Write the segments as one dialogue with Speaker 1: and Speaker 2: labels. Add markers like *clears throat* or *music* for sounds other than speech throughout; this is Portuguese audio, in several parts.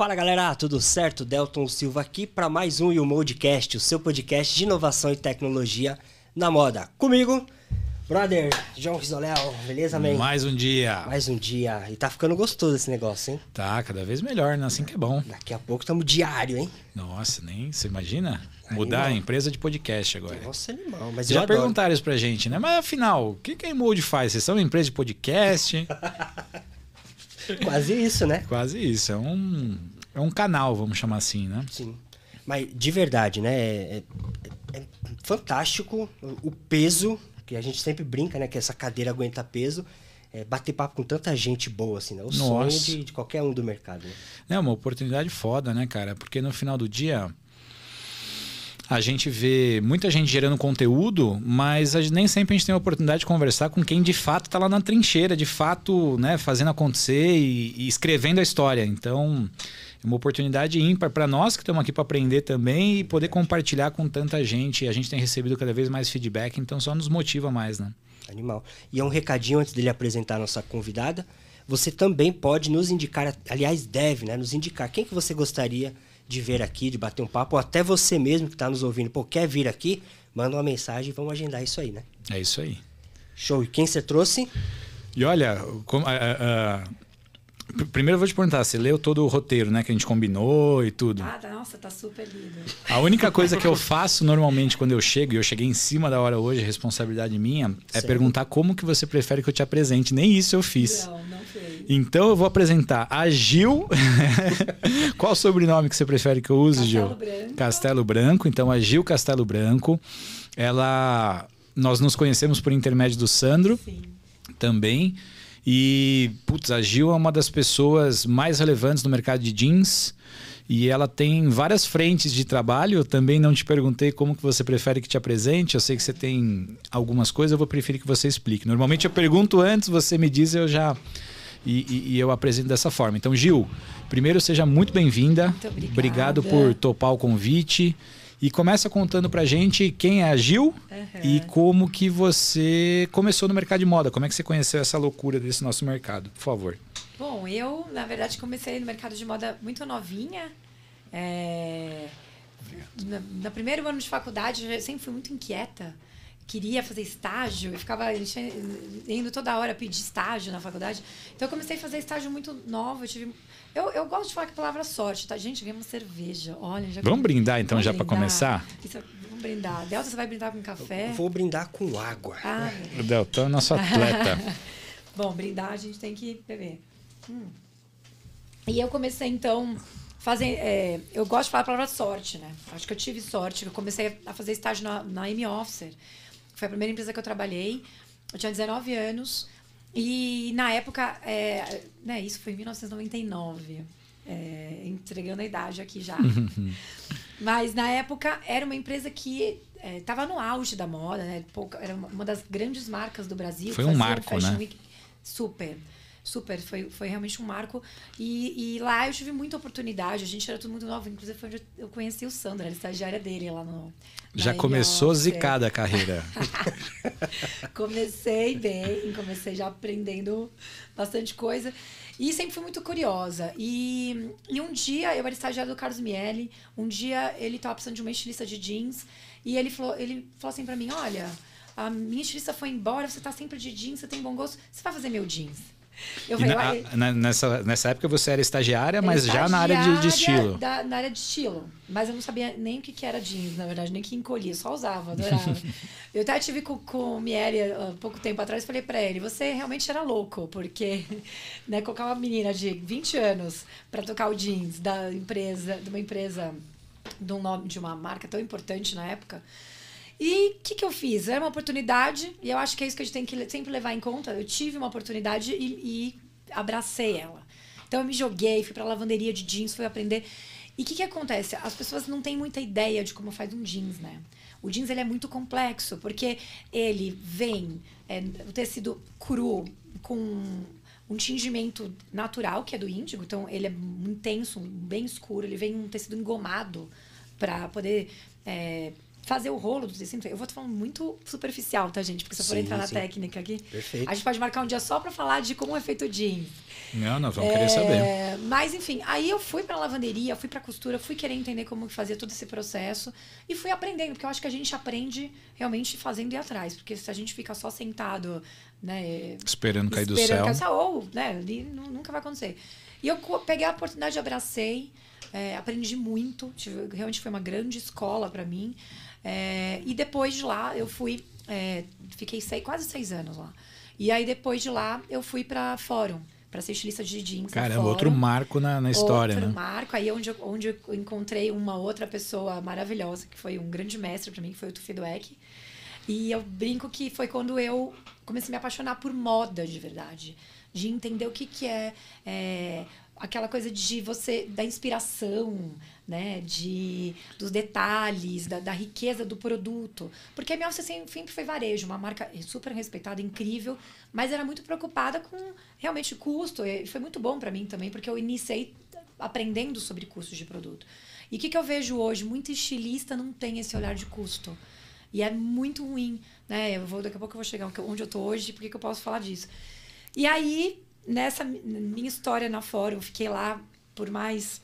Speaker 1: Fala galera, tudo certo? Delton Silva aqui para mais um YouModcast, o seu podcast de inovação e tecnologia na moda. Comigo, brother João Risoléu, beleza, man?
Speaker 2: Mais um dia.
Speaker 1: Mais um dia. E tá ficando gostoso esse negócio, hein?
Speaker 2: Tá, cada vez melhor, né? Assim que é bom.
Speaker 1: Daqui a pouco estamos diário, hein?
Speaker 2: Nossa, nem. Você imagina? Mudar a empresa de podcast agora.
Speaker 1: Nossa, animal. Mas
Speaker 2: Já
Speaker 1: eu adoro.
Speaker 2: perguntaram isso pra gente, né? Mas afinal, o que, que a Emold faz? Vocês são uma empresa de podcast? *laughs*
Speaker 1: Quase isso, né?
Speaker 2: Quase isso. É um, é um canal, vamos chamar assim, né?
Speaker 1: Sim. Mas de verdade, né? É, é- é fantástico o peso, que a gente sempre brinca, né? Que essa cadeira aguenta peso. É, bater papo com tanta gente boa, assim, né? O sonho
Speaker 2: Nossa.
Speaker 1: de, de qualquer um do mercado. Né?
Speaker 2: É uma oportunidade foda, né, cara? Porque no final do dia a gente vê muita gente gerando conteúdo, mas gente- nem sempre a gente tem a oportunidade de conversar com quem de fato está lá na trincheira, de fato, né, fazendo acontecer e, e escrevendo a história. Então, uma oportunidade ímpar para nós que estamos aqui para aprender também e poder compartilhar com tanta gente. A gente tem recebido cada vez mais feedback, então só nos motiva mais, né?
Speaker 1: Animal. E é um recadinho antes dele apresentar a nossa convidada. Você também pode nos indicar, aliás, deve, né? Nos indicar quem que você gostaria de ver aqui, de bater um papo, ou até você mesmo que está nos ouvindo, pô, quer vir aqui? Manda uma mensagem e vamos agendar isso aí, né?
Speaker 2: É isso aí.
Speaker 1: Show. E quem você trouxe?
Speaker 2: E olha, como- a- pr- primeiro eu vou te perguntar, você leu todo o roteiro, né, que a gente combinou e tudo?
Speaker 3: Ah, tá- nossa, tá super lindo.
Speaker 2: A única coisa que eu *laughs* faço normalmente quando eu chego, e eu cheguei em cima da hora hoje, responsabilidade minha, é
Speaker 1: Certo.
Speaker 2: perguntar como que você prefere que eu te apresente. Nem isso eu fiz.
Speaker 3: Não, não fez.
Speaker 2: Então eu vou apresentar a Gil. *laughs* Qual o sobrenome que você prefere que eu use, Gil?
Speaker 3: Castelo Branco.
Speaker 2: Castelo Branco. Então a Gil Castelo Branco. Ela. Nós nos conhecemos por intermédio do Sandro
Speaker 3: Sim.
Speaker 2: também. E, putz, a Gil é uma das pessoas mais relevantes no mercado de jeans. E ela tem várias frentes de trabalho. Eu também não te perguntei como que você prefere que te apresente. Eu sei que você tem algumas coisas, eu vou preferir que você explique. Normalmente eu pergunto antes, você me diz, eu já. E, e- e eu apresento dessa forma. Então, Gil, primeiro seja muito bem-vinda. Obrigado por topar o convite. E começa contando pra gente quem é a Gil
Speaker 3: Aham.
Speaker 2: e como que você começou no mercado de moda. Como é que você conheceu essa loucura desse nosso mercado? Por favor.
Speaker 3: Bom, eu, na verdade, comecei no mercado de moda muito novinha. É... Na, no primeiro ano de faculdade, eu sempre fui muito inquieta. Queria fazer estágio e ficava indo toda hora pedir estágio na faculdade. Então, eu comecei a fazer estágio muito nova. Eu, tive... eu, eu gosto de falar que a palavra sorte, tá? Gente, ganhei uma cerveja. Olha, já
Speaker 2: Vamos brindar então
Speaker 3: Vamos
Speaker 2: já pra
Speaker 3: brindar.
Speaker 2: começar?
Speaker 3: Isso, vamos brindar. Delta, você vai brindar com café?
Speaker 1: Vou brindar com água.
Speaker 3: Ah,
Speaker 2: O Deltão é nosso atleta. *laughs*
Speaker 3: Bom, brindar a gente tem que beber. Hum. E eu comecei então fazer. é, eu gosto de falar a palavra sorte, né? Acho que eu tive sorte. Eu comecei a fazer estágio na, na M Officer. Foi a primeira empresa que eu trabalhei. Eu tinha 19 anos. E na época, é, né, isso foi em 1999. É, entregando a idade aqui já. *laughs* Mas na época era uma empresa que estava no auge da moda, né? Pouca- era uma- das grandes marcas do Brasil.
Speaker 2: Foi um marco, né?
Speaker 3: Week. Super. Super, foi, foi realmente um marco. E, e lá eu tive muita oportunidade, a gente era tudo muito novo. Inclusive, foi onde eu conheci o Sandro, era estagiária dele lá no.
Speaker 2: Já começou zicada a carreira. *laughs* *laughs*
Speaker 3: Comecei bem, comecei já aprendendo bastante coisa. E sempre fui muito curiosa. E, e um dia, eu era estagiária do Carlos Miele, um dia ele estava precisando de uma estilista de jeans, e ele falou, ele falou assim pra mim, olha, a minha estilista foi embora, você tá sempre de jeans, você tem bom gosto, você vai fazer meu jeans? Falei,
Speaker 2: na-
Speaker 3: "Uai,
Speaker 2: na- nessa, nessa época você era estagiária, mas já na área de, de
Speaker 3: estagiária
Speaker 2: estilo.
Speaker 3: da- na área de estilo. Mas eu não sabia nem o que, que era jeans, na verdade, nem que encolhia, só usava, adorava. *laughs* eu até tive com, com o Mieri há pouco tempo atrás falei pra ele: você realmente era louco, porque né, colocar uma menina de 20 anos pra tocar o jeans da empresa, de uma empresa, de um nome, de uma marca tão importante na época. E o que, que eu fiz? Era uma oportunidade, e eu acho que é isso que a gente tem que sempre levar em conta. Eu tive uma oportunidade e, e abracei ela. Então eu me joguei, fui pra lavanderia de jeans, fui aprender. E o que, que acontece? As pessoas não têm muita ideia de como faz um jeans, né? O jeans ele é muito complexo, porque ele vem é, o tecido cru com um tingimento natural, que é do índigo, então ele é intenso, bem escuro, ele vem um tecido engomado para poder é, fazer o rolo do tecido. Eu vou estar falando muito superficial, tá, gente? Porque se eu for
Speaker 1: Sim,
Speaker 3: entrar na
Speaker 1: sim.
Speaker 3: técnica aqui,
Speaker 1: Perfeito.
Speaker 3: a gente pode marcar um dia só para falar de como é feito o jeans.
Speaker 2: Não, nós vamos querer saber.
Speaker 3: É, Mas, enfim, aí eu fui pra lavanderia, fui pra costura, fui querer entender como fazia todo esse processo e fui aprendendo, porque eu acho que a gente aprende realmente fazendo e atrás, porque se a gente fica só sentado, né,
Speaker 2: Esperando cair do
Speaker 3: esperando
Speaker 2: céu.
Speaker 3: cair- ou, né, nunca vai acontecer. E eu peguei a oportunidade, abracei, é, aprendi muito, tive- realmente foi uma grande escola pra mim. É, e depois de lá, eu fui, é, fiquei sei- quase seis anos lá. E aí depois de lá, eu fui pra Fórum, pra ser estilista de jeans.
Speaker 2: Caramba,
Speaker 3: Fórum.
Speaker 2: outro marco na, na história,
Speaker 3: Outro
Speaker 2: né?
Speaker 3: marco, aí onde eu, onde eu encontrei uma outra pessoa maravilhosa, que foi um grande mestre para mim, que foi o Tufi Dweck. E eu brinco que foi quando eu comecei a me apaixonar por moda de verdade. De entender o que, que é, é, aquela coisa de você, da inspiração, né? De, dos detalhes, da, da riqueza do produto. Porque a minha sempre foi varejo, uma marca super respeitada, incrível, mas era muito preocupada com realmente custo. E foi muito bom para mim também, porque eu iniciei aprendendo sobre custos de produto. E o que, que eu vejo hoje? Muito estilista não tem esse olhar de custo. E é muito ruim, né? Eu vou, daqui a pouco eu vou chegar onde eu tô hoje, por que eu posso falar disso? E aí, nessa mi- minha história na Fórum, eu fiquei lá por mais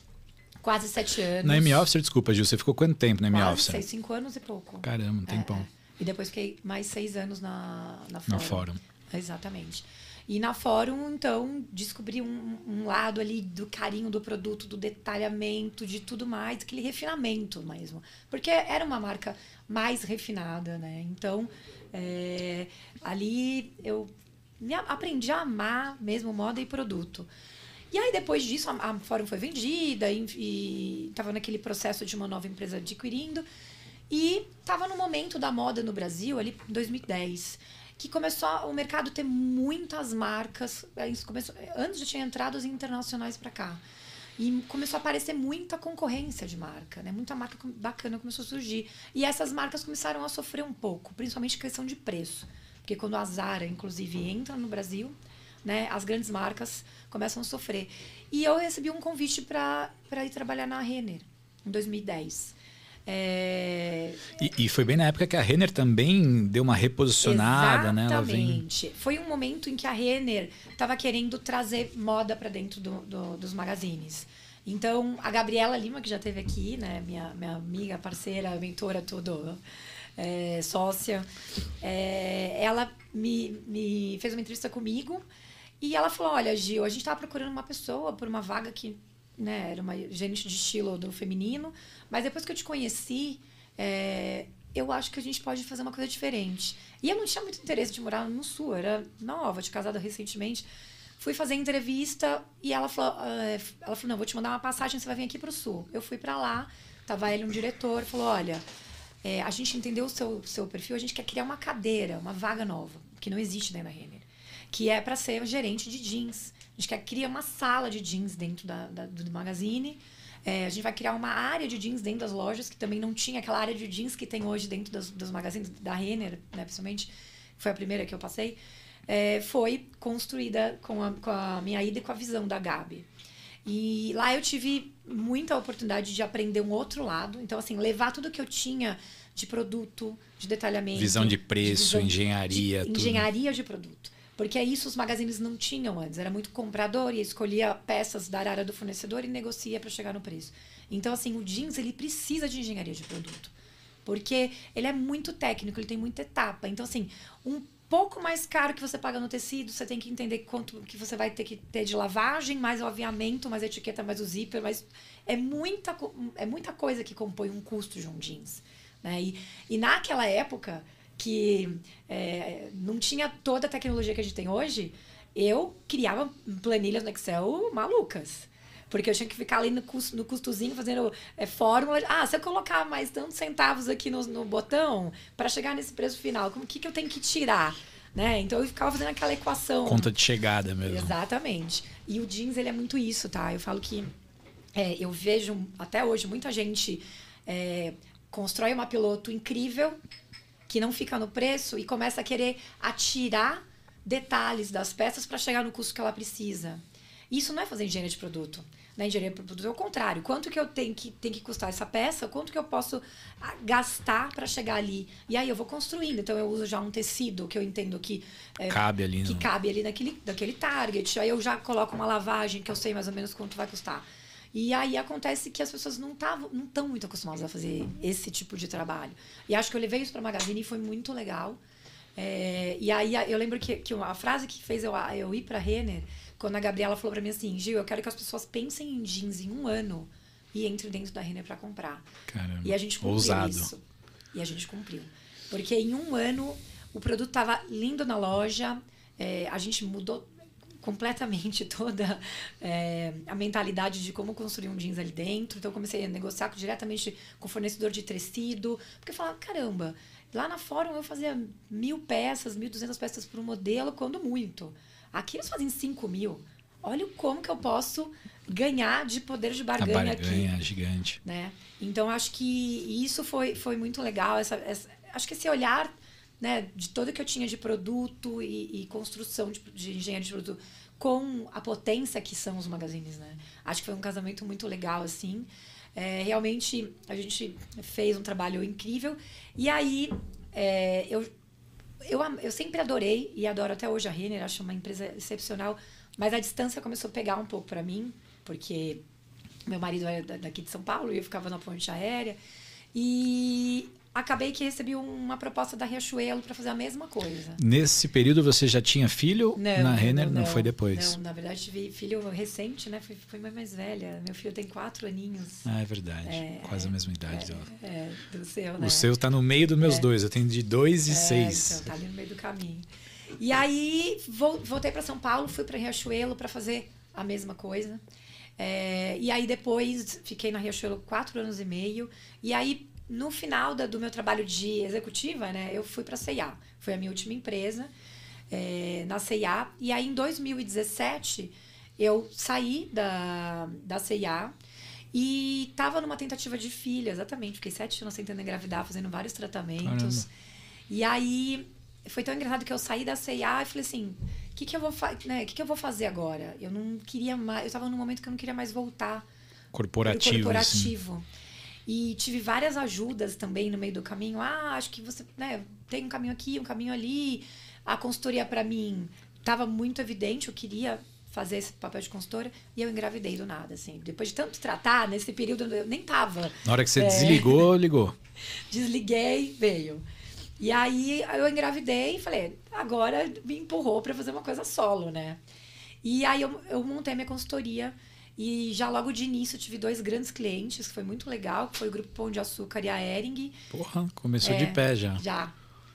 Speaker 3: quase sete anos.
Speaker 2: Na M-Officer, desculpa, Gil, você ficou quanto tempo na
Speaker 3: Quase
Speaker 2: M-Officer?
Speaker 3: seis, cinco anos e pouco.
Speaker 2: Caramba, um
Speaker 3: É,
Speaker 2: tempão.
Speaker 3: é. E depois fiquei mais seis anos na, na Fórum.
Speaker 2: Na Fórum.
Speaker 3: Exatamente. E na Fórum, então, descobri um, um lado ali do carinho do produto, do detalhamento, de tudo mais, aquele refinamento mesmo. Porque era uma marca mais refinada, né? Então, é, ali eu aprendi a amar mesmo moda e produto. E aí, depois disso, a, a Fórum foi vendida e estava naquele processo de uma nova empresa adquirindo. E estava no momento da moda no Brasil, ali em 2010, que começou o mercado ter muitas marcas. isso começou, antes já tinha entrado os internacionais para cá. E começou a aparecer muita concorrência de marca, né? Muita marca bacana começou a surgir. E essas marcas começaram a sofrer um pouco, principalmente questão de preço. Porque quando a Zara, inclusive, entra no Brasil, né, as grandes marcas começam a sofrer. E eu recebi um convite para ir trabalhar na Renner, em 2010. É,
Speaker 2: E, e foi bem na época que a Renner também deu uma reposicionada, né? Ela vem.
Speaker 3: Exatamente. Foi um momento em que a Renner estava querendo trazer moda para dentro do- do- dos magazines. Então, a Gabriela Lima, que já esteve aqui, né, minha, minha amiga, parceira, mentora, tudo, é, sócia, é, ela me, me fez uma entrevista comigo e ela falou: Olha, Gil, a gente estava procurando uma pessoa por uma vaga que né, era uma gerente de estilo do feminino, mas depois que eu te conheci, é, eu acho que a gente pode fazer uma coisa diferente. E eu não tinha muito interesse de morar no sul, era nova, de casada recentemente. Fui fazer entrevista e ela falou, eh, ela falou, não, vou te mandar uma passagem, você vai vir aqui para o sul. Eu fui para lá, tava ele um diretor, falou, olha, eh, a gente entendeu o seu, seu perfil, a gente quer criar uma cadeira, uma vaga nova, que não existe dentro da Renner, que é para ser gerente de jeans. A gente quer criar uma sala de jeans dentro da, da- do magazine. É, a gente vai criar uma área de jeans dentro das lojas, que também não tinha aquela área de jeans que tem hoje dentro dos, dos magazines da Renner, né, principalmente. Foi a primeira que eu passei. É, foi construída com a, com a minha ida e com a visão da Gabi. E lá eu tive muita oportunidade de aprender um outro lado. Então, assim, levar tudo que eu tinha de produto, de detalhamento.
Speaker 2: Visão de preço,
Speaker 3: visão
Speaker 2: engenharia,
Speaker 3: de
Speaker 2: tudo.
Speaker 3: engenharia de produto. Porque é isso os magazines não tinham antes. Era muito comprador e escolhia peças da área do fornecedor e negocia para chegar no preço. Então, assim, o jeans ele precisa de engenharia de produto. Porque ele é muito técnico, ele tem muita etapa. Então, assim, um pouco mais caro que você paga no tecido, você tem que entender quanto que você vai ter que ter de lavagem, mais o aviamento, mais a etiqueta, mais o zíper, mas é muita, é muita coisa que compõe um custo de um jeans. Né? E, e naquela época, que é, não tinha toda a tecnologia que a gente tem hoje, eu criava planilhas no Excel malucas. Porque eu tinha que ficar ali no, custo, no custozinho fazendo é, fórmula. de, Ah, se eu colocar mais tantos centavos aqui no, no botão para chegar nesse preço final, como que, que eu tenho que tirar? Né? Então eu ficava fazendo aquela equação.
Speaker 2: Conta de chegada mesmo.
Speaker 3: Exatamente. E o jeans, ele é muito isso, tá? Eu falo que é, eu vejo até hoje muita gente é, constrói uma piloto incrível que não fica no preço e começa a querer atirar detalhes das peças para chegar no custo que ela precisa. Isso não é fazer engenharia de produto. na engenharia produto é o contrário. Quanto que eu tenho que, tem que custar essa peça? Quanto que eu posso ah, gastar para chegar ali? E aí eu vou construindo. Então eu uso já um tecido que eu entendo que
Speaker 2: é, cabe ali,
Speaker 3: que no... cabe ali naquele, naquele target. Aí eu já coloco uma lavagem que eu sei mais ou menos quanto vai custar. E aí acontece que as pessoas não estavam não estão muito acostumadas a fazer esse tipo de trabalho. E acho que eu levei isso para a Magazine e foi muito legal. É, e aí eu lembro que, que a frase que fez eu, eu ir para Renner quando a Gabriela falou para mim assim, Gil, eu quero que as pessoas pensem em jeans em um ano e entrem dentro da Renner para comprar.
Speaker 2: Caramba,
Speaker 3: e a gente cumpriu ousado. isso. E a gente cumpriu. Porque em um ano o produto estava lindo na loja, é, a gente mudou completamente *laughs* toda é, a mentalidade de como construir um jeans ali dentro. Então, comecei a negociar diretamente com o fornecedor de tecido. Porque eu falava, caramba, lá na Fórum eu fazia mil peças, mil duzentas peças por modelo, quando muito. Aqui eles fazem 5 mil. Olha como que eu posso ganhar de poder de barganha, barganha
Speaker 2: aqui. gigante.
Speaker 3: Né? Então, acho que isso foi, foi muito legal. Essa, essa, acho que esse olhar né, de todo que eu tinha de produto e, e construção de, de engenharia de produto com a potência que são os magazines, né? Acho que foi um casamento muito legal, assim. É, realmente, a gente fez um trabalho incrível. E aí, é, eu eu, eu sempre adorei e adoro até hoje a Renner, acho uma empresa excepcional, mas a distância começou a pegar um pouco para mim, porque meu marido é daqui de São Paulo e eu ficava na ponte aérea. E acabei que recebi uma proposta da Riachuelo para fazer a mesma coisa.
Speaker 2: Nesse período você já tinha filho
Speaker 3: não,
Speaker 2: na Renner?
Speaker 3: Não,
Speaker 2: não, foi depois?
Speaker 3: Não, na verdade tive filho recente, né? Fui, fui mais velha. Meu filho tem quatro aninhos.
Speaker 2: Ah, é verdade. É, Quase a mesma idade
Speaker 3: é,
Speaker 2: dela.
Speaker 3: É, do seu, né?
Speaker 2: O seu está no meio dos meus é. dois. Eu tenho de dois e
Speaker 3: é,
Speaker 2: seis.
Speaker 3: Então, tá ali no meio do caminho. E aí voltei para São Paulo, fui para Riachuelo para fazer a mesma coisa. É, e aí depois fiquei na Riachuelo quatro anos e meio. E aí no final da, do meu trabalho de executiva, né, eu fui para a CIA. Foi a minha última empresa é, na CIA. E aí, em 2017, eu saí da, da CIA e estava numa tentativa de filha, exatamente. Fiquei sete anos tentando engravidar, fazendo vários tratamentos. Caramba. E aí, foi tão engraçado que eu saí da CIA e falei assim, o que, que, eu vou né, que, que eu vou fazer agora? Eu não queria mais, eu estava num momento que eu não queria mais voltar
Speaker 2: corporativo.
Speaker 3: corporativo. Assim. E tive várias ajudas também no meio do caminho. Ah, acho que você né, tem um caminho aqui, um caminho ali. A consultoria para mim estava muito evidente, eu queria fazer esse papel de consultora e eu engravidei do nada, assim. Depois de tanto tratar, nesse período eu nem tava.
Speaker 2: Na hora que você é... desligou, *laughs* ligou.
Speaker 3: Desliguei, veio. E aí eu engravidei e falei, agora me empurrou para fazer uma coisa solo, né? E aí eu, eu montei a minha consultoria e já logo de início tive dois grandes clientes, que foi muito legal, que foi o Grupo Pão de Açúcar e a Ering.
Speaker 2: Porra, começou é, de pé já.
Speaker 3: Já.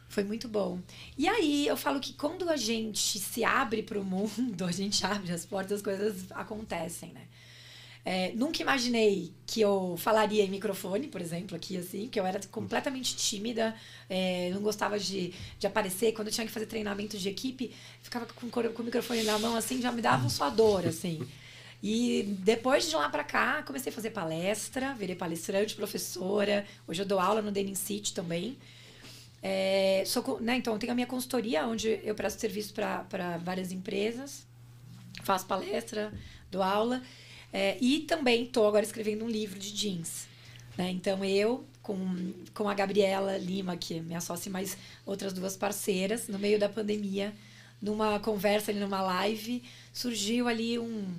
Speaker 3: Foi muito bom. E aí eu falo que quando a gente se abre para o mundo, *laughs* a gente abre as portas, as coisas acontecem, né? É, nunca imaginei que eu falaria em microfone, por exemplo, aqui assim, que eu era completamente tímida, é, não gostava de, de aparecer. Quando eu tinha que fazer treinamento de equipe, ficava com, com o microfone na mão, assim, já me dava um suador, assim. E depois de lá para cá, comecei a fazer palestra, virei palestrante, professora. Hoje eu dou aula no Denim City também. É, sou, né, então, eu tenho a minha consultoria, onde eu presto serviço para várias empresas, faço palestra, dou aula. É, e também estou agora escrevendo um livro de jeans. Né? Então, eu, com, com a Gabriela Lima, que é minha sócia, e mais outras duas parceiras, no meio da pandemia, numa conversa ali, numa live, surgiu ali um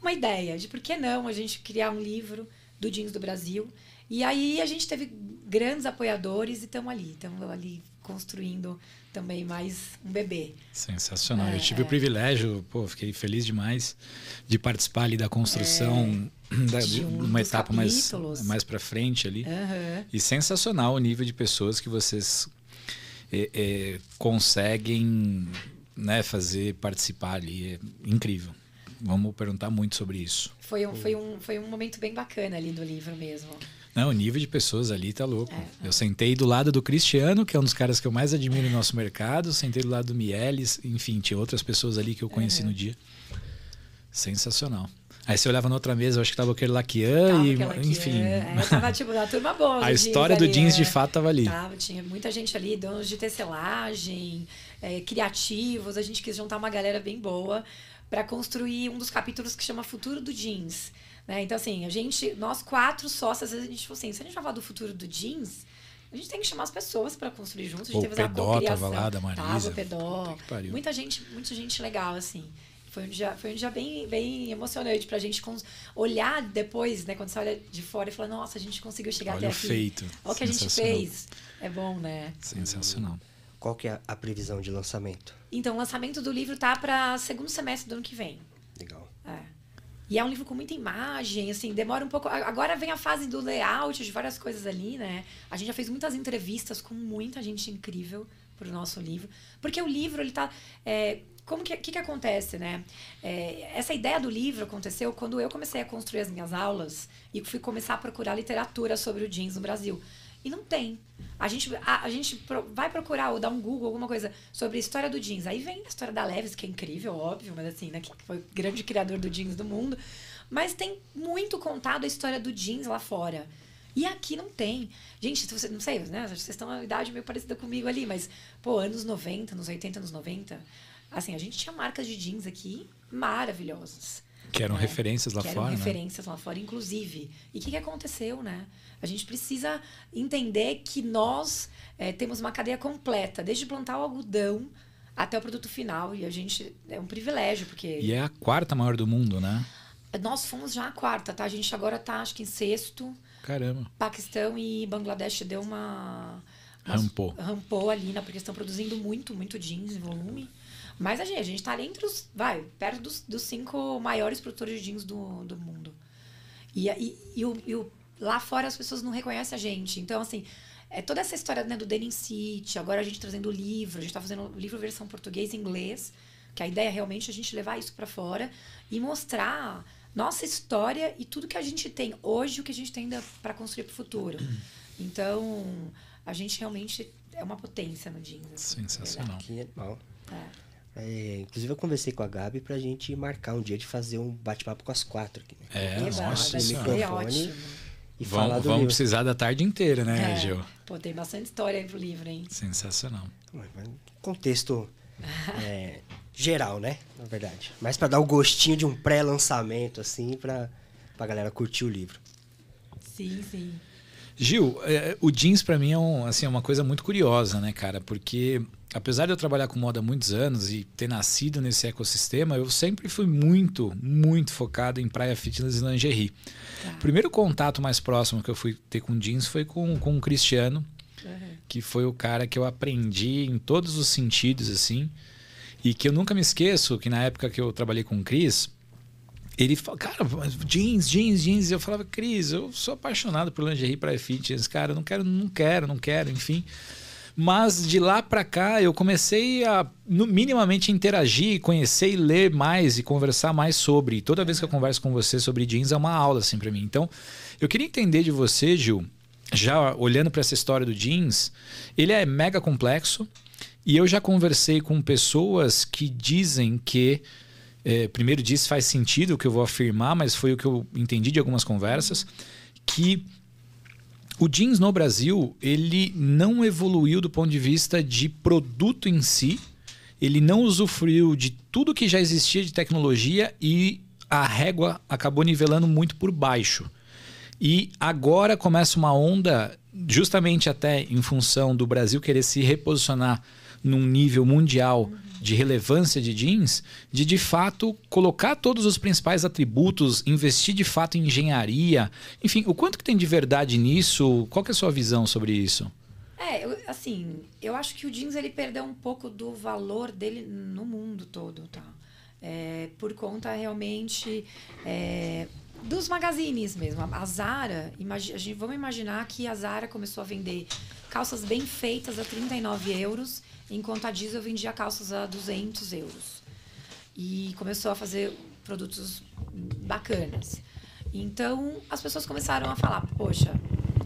Speaker 3: uma ideia de por que não a gente criar um livro do jeans do Brasil. E aí a gente teve grandes apoiadores e estamos ali, estamos ali construindo também mais um bebê.
Speaker 2: Sensacional. É, eu tive é. o privilégio, pô, fiquei feliz demais de participar ali da construção é, da, de, um uma etapa mais mais para frente ali. Uhum. E sensacional o nível de pessoas que vocês é, é, conseguem né, fazer participar ali. É incrível. Vamos perguntar muito sobre isso.
Speaker 3: Foi um, foi um, foi um momento bem bacana ali do livro mesmo.
Speaker 2: Não, o nível de pessoas ali tá louco. É, eu sentei do lado do Cristiano, que é um dos caras que eu mais admiro no nosso mercado, sentei do lado do Mieles, enfim, tinha outras pessoas ali que eu conheci uhum. no dia. Sensacional. Aí você olhava na outra mesa, eu acho que tava o Kerlakian e, enfim.
Speaker 3: É, tava tipo na turma boa. *laughs*
Speaker 2: A história do jeans de é. fato tava ali.
Speaker 3: Tava, tinha muita gente ali, donos de tecelagem, é, criativos, a gente quis juntar uma galera bem boa para construir um dos capítulos que chama Futuro do Jeans. Né? Então, assim, a gente, nós quatro sócios, a gente falou assim: se a gente vai falar do futuro do jeans, a gente tem que chamar as pessoas para construir juntos. A gente
Speaker 2: o
Speaker 3: teve
Speaker 2: uma tava lá, da Marisa.
Speaker 3: Tava, o Pedó. Muita gente, muita gente legal, assim. Foi um dia, foi um dia bem, bem emocionante pra gente olhar depois, né? Quando você olha de fora e fala, nossa, a gente conseguiu chegar
Speaker 2: olha
Speaker 3: até aqui.
Speaker 2: feito.
Speaker 3: Olha o que a gente fez. É bom, né?
Speaker 2: Sensacional.
Speaker 1: Qual que é a previsão de lançamento?
Speaker 3: Então, o lançamento do livro tá para segundo semestre do ano que vem.
Speaker 1: Legal.
Speaker 3: É. E é um livro com muita imagem, assim, demora um pouco. Agora vem a fase do layout, de várias coisas ali, né? A gente já fez muitas entrevistas com muita gente incrível pro nosso livro. Porque o livro, ele tá. É, como que, que, que acontece, né? É, essa ideia do livro aconteceu quando eu comecei a construir as minhas aulas e fui começar a procurar literatura sobre o jeans no Brasil. E não tem. A gente, a, a gente pro, vai procurar ou dar um Google, alguma coisa sobre a história do jeans. Aí vem a história da Levis, que é incrível, óbvio, mas assim, né? Que foi o grande criador do jeans do mundo. Mas tem muito contado a história do jeans lá fora. E aqui não tem. Gente, você, não sei, né? Vocês estão na idade meio parecida comigo ali, mas, pô, anos 90, anos 80, anos 90, assim, a gente tinha marcas de jeans aqui maravilhosas.
Speaker 2: Que eram
Speaker 3: né?
Speaker 2: referências lá
Speaker 3: que
Speaker 2: fora.
Speaker 3: Eram
Speaker 2: né?
Speaker 3: referências lá fora, inclusive. E o que, que aconteceu, né? A gente precisa entender que nós é, temos uma cadeia completa, desde plantar o algodão até o produto final. E a gente é um privilégio, porque.
Speaker 2: E é a quarta maior do mundo, né?
Speaker 3: Nós fomos já a quarta, tá? A gente agora tá, acho que em sexto.
Speaker 2: Caramba.
Speaker 3: Paquistão e Bangladesh deu uma.
Speaker 2: Rampou.
Speaker 3: Rampou ali, né? Porque estão produzindo muito, muito jeans em volume. Mas a gente, a gente tá ali entre os. Vai, perto dos, dos cinco maiores produtores de jeans do, do mundo. E, e, e, o, e o, lá fora as pessoas não reconhecem a gente. Então, assim, é toda essa história né, do Denim City, agora a gente trazendo o livro, a gente tá fazendo livro versão português e inglês, que a ideia é realmente a gente levar isso para fora e mostrar nossa história e tudo que a gente tem hoje, o que a gente tem ainda para construir para o futuro. *clears throat* Então, a gente realmente é uma potência no jeans.
Speaker 2: Assim, Sensacional.
Speaker 1: Que animal.
Speaker 3: É.
Speaker 1: É, inclusive eu conversei com a Gabi pra gente marcar um dia de fazer um bate-papo com as quatro aqui. Né?
Speaker 2: É,
Speaker 3: Eba,
Speaker 2: nossa
Speaker 1: microfone
Speaker 3: ótimo.
Speaker 1: e
Speaker 2: Vamos,
Speaker 1: falar do
Speaker 2: vamos
Speaker 1: livro.
Speaker 2: precisar da tarde inteira, né,
Speaker 3: É.
Speaker 2: Gil?
Speaker 3: Pô, tem bastante história aí pro livro, hein?
Speaker 2: Sensacional.
Speaker 1: Contexto é, geral, né? Na verdade. Mas pra dar o gostinho de um pré-lançamento, assim, pra, pra galera curtir o livro.
Speaker 3: Sim, sim.
Speaker 2: Gil, é, o jeans pra mim é um, assim, é uma coisa muito curiosa, né, cara? Porque apesar de eu trabalhar com moda há muitos anos e ter nascido nesse ecossistema, eu sempre fui muito, muito focado em praia fitness e lingerie.
Speaker 3: Tá.
Speaker 2: O primeiro contato mais próximo que eu fui ter com jeans foi com, com o Cristiano,
Speaker 3: Uhum.
Speaker 2: que foi o cara que eu aprendi em todos os sentidos, assim. E que eu nunca me esqueço que na época que eu trabalhei com o Cris, ele falou, cara, jeans, jeans, jeans. Eu falava, Cris, eu sou apaixonado por lingerie para fitness, cara, não quero, não quero, não quero, enfim. Mas de lá para cá eu comecei a no, minimamente interagir, conhecer e ler mais e conversar mais sobre. E toda vez que eu converso com você sobre jeans é uma aula assim para mim. Então, eu queria entender de você, Gil, já olhando para essa história do jeans, ele é mega complexo e eu já conversei com pessoas que dizem que é, primeiro diz faz sentido o que eu vou afirmar, mas foi o que eu entendi de algumas conversas, que o jeans no Brasil ele não evoluiu do ponto de vista de produto em si, ele não usufruiu de tudo que já existia de tecnologia e a régua acabou nivelando muito por baixo. E agora começa uma onda, justamente até em função do Brasil querer se reposicionar num nível mundial de relevância de jeans, de de fato colocar todos os principais atributos, investir de fato em engenharia, enfim, o quanto que tem de verdade nisso? Qual é a sua visão sobre isso?
Speaker 3: É, eu, assim, eu acho que o jeans ele perdeu um pouco do valor dele no mundo todo, tá? É, por conta realmente é, dos magazines mesmo. A Zara, imagi a gente, vamos imaginar que a Zara começou a vender calças bem feitas a 39 euros, enquanto a Diesel vendia calças a 200 euros. E começou a fazer produtos bacanas. Então, as pessoas começaram a falar, poxa,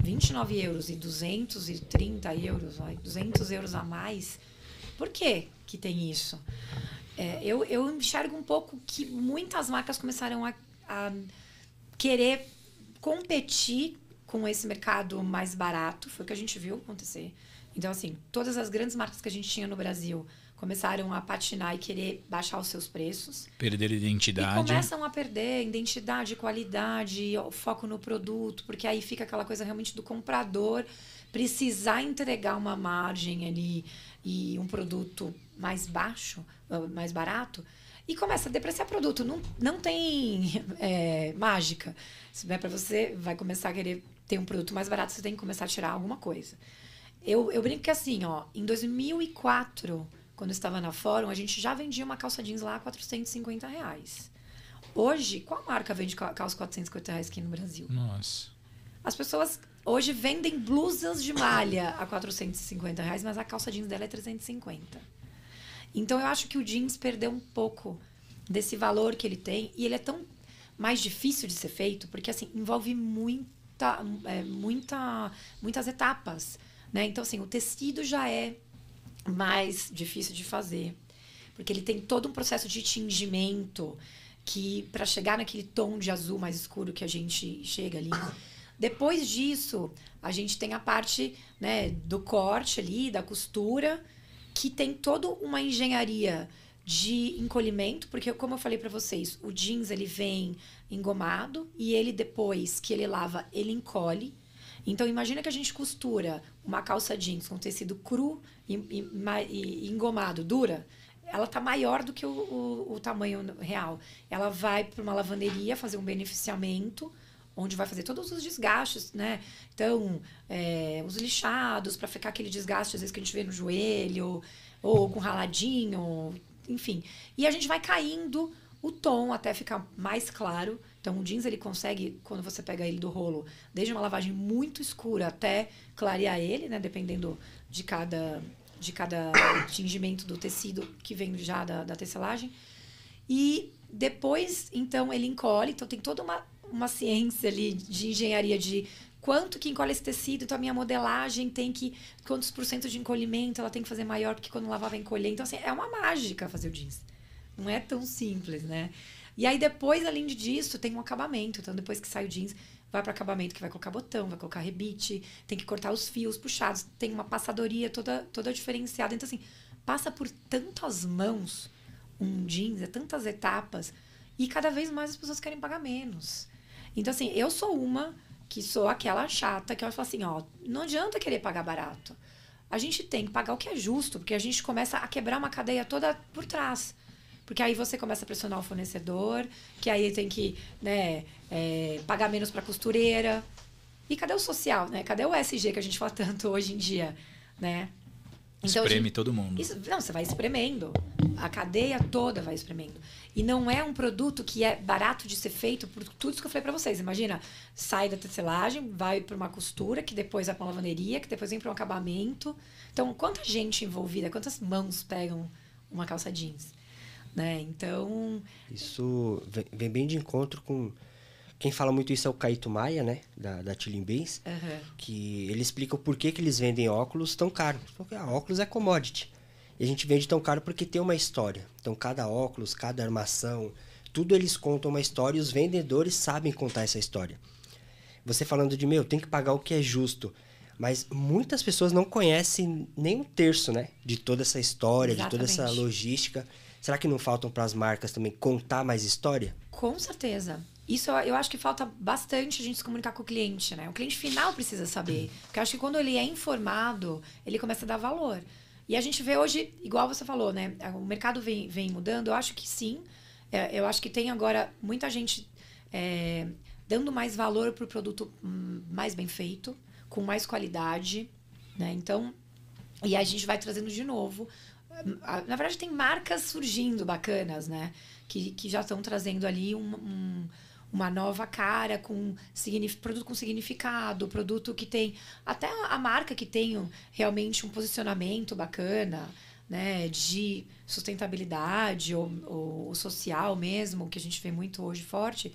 Speaker 3: 29 euros e 230 euros, vai, 200 euros a mais, por que que tem isso? É, eu, eu enxergo um pouco que muitas marcas começaram a, a querer competir com esse mercado mais barato, foi o que a gente viu acontecer. Então, assim, todas as grandes marcas que a gente tinha no Brasil começaram a patinar e querer baixar os seus preços.
Speaker 2: Perder identidade.
Speaker 3: E começam a perder identidade, qualidade, foco no produto, porque aí fica aquela coisa realmente do comprador precisar entregar uma margem ali e um produto mais baixo, ah, mais barato, e começa a depreciar produto. Não, não tem *laughs* é, mágica. Se vier para você, vai começar a querer ter um produto mais barato, você tem que começar a tirar alguma coisa. Eu, eu brinco que assim, ó, em 2004, quando eu estava na Fórum, a gente já vendia uma calça jeans lá a 450 reais. Hoje, qual marca vende calça 450 reais aqui no Brasil?
Speaker 2: Nossa.
Speaker 3: As pessoas hoje vendem blusas de malha a 450 reais, mas a calça jeans dela é 350. Então eu acho que o jeans perdeu um pouco desse valor que ele tem e ele é tão mais difícil de ser feito porque assim envolve muita, é, muita, muitas etapas, né? Então assim o tecido já é mais difícil de fazer porque ele tem todo um processo de tingimento que para chegar naquele tom de azul mais escuro que a gente chega ali depois disso, a gente tem a parte né, do corte ali, da costura, que tem toda uma engenharia de encolhimento, porque como eu falei para vocês, o jeans ele vem engomado e ele depois que ele lava, ele encolhe. Então imagina que a gente costura uma calça jeans com tecido cru e, e, e engomado, dura, ela tá maior do que o, o, o tamanho real. Ela vai para uma lavanderia fazer um beneficiamento onde vai fazer todos os desgastes, né? Então, é, os lixados, para ficar aquele desgaste, às vezes, que a gente vê no joelho, ou com raladinho, enfim. E a gente vai caindo o tom até ficar mais claro. Então, o jeans, ele consegue, quando você pega ele do rolo, desde uma lavagem muito escura até clarear ele, né? Dependendo de cada, de cada *coughs* tingimento do tecido que vem já da, da tecelagem. E depois, então, ele encolhe. Então, tem toda uma uma ciência ali de engenharia de quanto que encolhe esse tecido, então a minha modelagem tem que. Quantos por cento de encolhimento ela tem que fazer maior, porque quando lavar vai encolher. Então, assim, é uma mágica fazer o jeans. Não é tão simples, né? E aí, depois, além disso, tem um acabamento. Então, depois que sai o jeans, vai para acabamento que vai colocar botão, vai colocar rebite, tem que cortar os fios puxados, tem uma passadoria toda, toda diferenciada. Então, assim, passa por tantas mãos um jeans, é tantas etapas, e cada vez mais as pessoas querem pagar menos. Então, assim, eu sou uma que sou aquela chata que eu falo assim, ó, não adianta querer pagar barato. A gente tem que pagar o que é justo, porque a gente começa a quebrar uma cadeia toda por trás. Porque aí você começa a pressionar o fornecedor, que aí tem que né, é, pagar menos para costureira. E cadê o social, né? Cadê o SG que a gente fala tanto hoje em dia, né?
Speaker 2: Então, Espreme gente, todo mundo.
Speaker 3: Isso, não, você vai espremendo. A cadeia toda vai espremendo. E não é um produto que é barato de ser feito por tudo isso que eu falei para vocês. Imagina, sai da tecelagem, vai para uma costura, que depois vai para uma lavanderia, que depois vem para um acabamento. Então, quanta gente envolvida, quantas mãos pegam uma calça jeans? Né? Então.
Speaker 1: Isso vem bem de encontro com quem fala muito isso é o Caíto Maia, né? Da, da Tilling Bens. Uhum. Que ele explica o porquê que eles vendem óculos tão caro. Porque ah, óculos é commodity. E a gente vende tão caro porque tem uma história. Então, cada óculos, cada armação, tudo eles contam uma história e os vendedores sabem contar essa história. Você falando de, meu, tem que pagar o que é justo. Mas muitas pessoas não conhecem nem um terço, né? De toda essa história, Exatamente. de toda essa logística. Será que não faltam para as marcas também contar mais história?
Speaker 3: Com certeza. Isso eu acho que falta bastante a gente se comunicar com o cliente, né? O cliente final precisa saber. Porque eu acho que quando ele é informado, ele começa a dar valor. E a gente vê hoje, igual você falou, né? O mercado vem, vem mudando. Eu acho que sim. É, eu acho que tem agora muita gente é, dando mais valor para o produto hum, mais bem feito, com mais qualidade, né? Então, e a gente vai trazendo de novo. Na verdade, tem marcas surgindo bacanas, né? Que, que já estão trazendo ali um, um uma nova cara com produto com significado, produto que tem até a marca que tem realmente um posicionamento bacana, né, de sustentabilidade ou, ou social mesmo, que a gente vê muito hoje forte.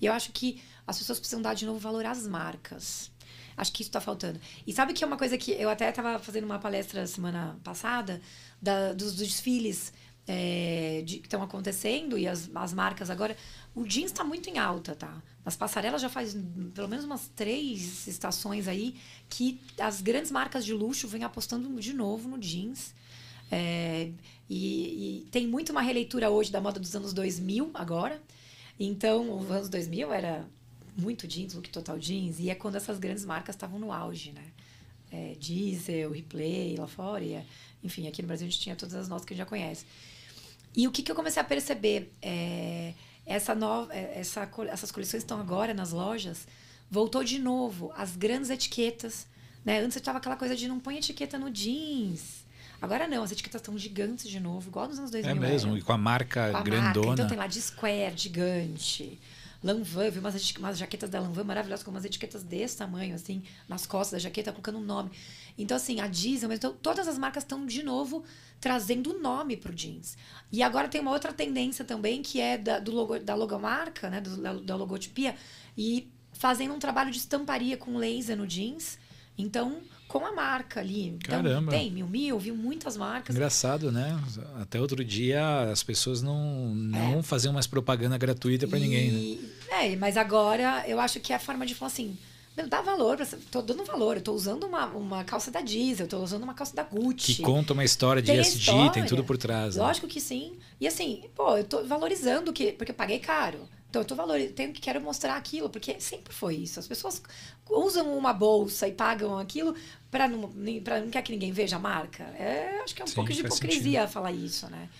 Speaker 3: E eu acho que as pessoas precisam dar de novo valor às marcas. Acho que isso está faltando. E sabe que é uma coisa que eu até estava fazendo uma palestra semana passada da, dos, dos desfiles é, de, que estão acontecendo e as, as marcas agora. O jeans está muito em alta, tá? Nas passarelas já faz pelo menos umas três estações aí que as grandes marcas de luxo vêm apostando de novo no jeans. É, e, e, tem muito uma releitura hoje da moda dos anos 2000 agora. Então, os anos 2000 era muito jeans, look total jeans, e é quando essas grandes marcas estavam no auge, né? É, Diesel, Replay, lá fora, e, enfim, aqui no Brasil a gente tinha todas as notas que a gente já conhece. E o que, que eu comecei a perceber? É, essa nova, é, essa, essas coleções estão agora nas lojas, voltou de novo as grandes etiquetas. Né? Antes estava aquela coisa de não põe etiqueta no jeans. Agora não, as etiquetas estão gigantes de novo, igual nos anos 2000.
Speaker 2: É mesmo,
Speaker 3: era.
Speaker 2: e com a marca com a grandona. Marca.
Speaker 3: Então tem lá de Square, gigante. Lanvin, vi umas, umas jaquetas da Lanvin maravilhosas, com umas etiquetas desse tamanho, assim, nas costas da jaqueta, colocando um nome. Então, assim, a Diesel, então, todas as marcas estão, de novo, trazendo nome pro jeans. E agora tem uma outra tendência também, que é da, do logo, da logomarca, né, do, da, da logotipia, e fazendo um trabalho de estamparia com laser no jeans. Então, com a marca ali. Então,
Speaker 2: Caramba.
Speaker 3: tem Mil Mil, viu muitas marcas.
Speaker 2: Engraçado, né? Até outro dia as pessoas não, não é. faziam mais propaganda gratuita para ninguém, né?
Speaker 3: É, mas agora eu acho que é a forma de falar assim, dá valor, pra, tô dando valor, eu tô usando uma, uma calça da Diesel, eu tô usando uma calça da Gucci.
Speaker 2: Que conta uma história de tem SD, história. tem tudo por trás.
Speaker 3: Né? Lógico que sim. E assim, pô, eu tô valorizando que porque eu paguei caro. Então eu tô valorizando, tenho que quero mostrar aquilo, porque sempre foi isso. As pessoas usam uma bolsa e pagam aquilo para não para não quer que ninguém veja a marca. É, acho que é um Sim, pouco de hipocrisia sentido. falar isso, né?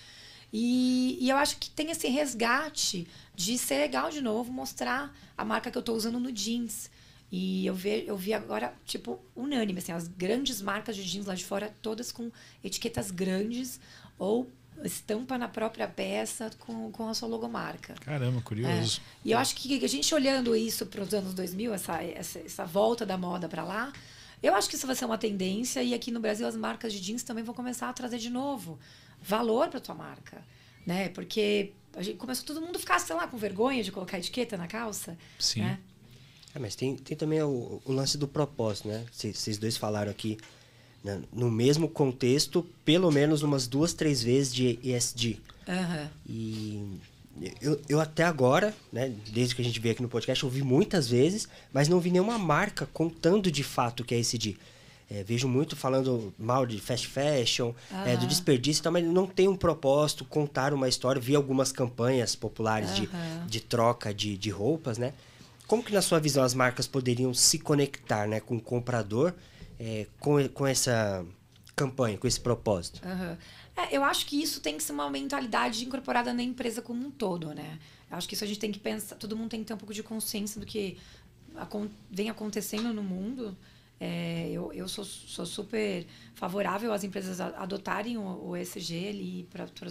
Speaker 3: E, e eu acho que tem esse resgate de ser legal de novo mostrar a marca que eu estou usando no jeans. E eu vi, eu vi agora, tipo, unânime, assim, as grandes marcas de jeans lá de fora, todas com etiquetas grandes ou estampa na própria peça com, com a sua logomarca.
Speaker 2: Caramba, curioso.
Speaker 3: É. E eu acho que a gente olhando isso para os anos 2000, essa, essa, essa volta da moda para lá, eu acho que isso vai ser uma tendência e aqui no Brasil as marcas de jeans também vão começar a trazer de novo valor para tua marca, né? Porque a gente começou todo mundo a ficar, sei lá, com vergonha de colocar etiqueta na calça.
Speaker 2: Sim.
Speaker 3: Né?
Speaker 1: É, mas tem, tem também o, o lance do propósito, né? Vocês dois falaram aqui né? no mesmo contexto, pelo menos umas duas, três vezes de ESG.
Speaker 3: Uhum.
Speaker 1: E eu, eu até agora, né, desde que a gente veio aqui no podcast, ouvi muitas vezes, mas não vi nenhuma marca contando de fato o que é ESG. É, vejo muito falando mal de fast fashion, uhum. é, do desperdício e tal, mas não tem um propósito, contar uma história. Vi algumas campanhas populares uhum. de, de troca de, de roupas, né? Como que, na sua visão, as marcas poderiam se conectar né, com o comprador é, com, com essa campanha, com esse propósito?
Speaker 3: Uhum. É, eu acho que isso tem que ser uma mentalidade incorporada na empresa como um todo, né? Eu acho que isso a gente tem que pensar, todo mundo tem que ter um pouco de consciência do que vem acontecendo no mundo. É, eu eu sou, sou super favorável às empresas adotarem o, o ESG ali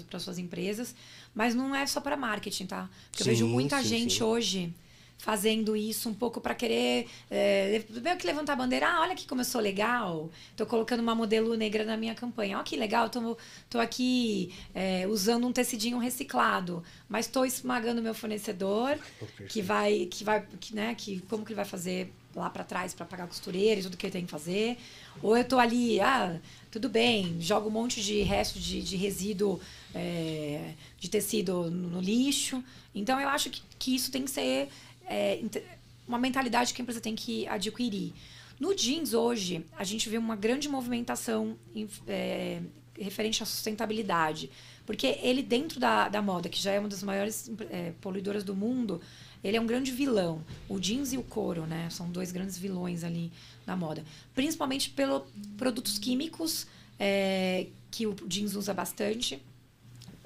Speaker 3: para suas empresas, mas não é só para marketing, tá? Porque sim, eu vejo muita sim, gente sim. hoje fazendo isso um pouco para querer é, meio que levantar a bandeira. Ah, olha que começou legal. Estou colocando uma modelo negra na minha campanha. Olha que legal, estou aqui é, usando um tecidinho reciclado, mas estou esmagando meu fornecedor, *laughs* que vai, que vai, que, né, que como que ele vai fazer lá para trás para pagar costureira e tudo que ele tem que fazer. Ou eu estou ali, ah, tudo bem, jogo um monte de resto de, de resíduo é, de tecido no, no, lixo. Então eu acho que, que isso tem que ser é, uma mentalidade que a empresa tem que adquirir. No jeans, hoje, a gente vê uma grande movimentação é, referente à sustentabilidade. Porque ele, dentro da, da moda, que já é uma das maiores é, poluidoras do mundo, ele é um grande vilão. O jeans e o couro, né? São dois grandes vilões ali na moda. Principalmente pelos produtos químicos é, que o jeans usa bastante.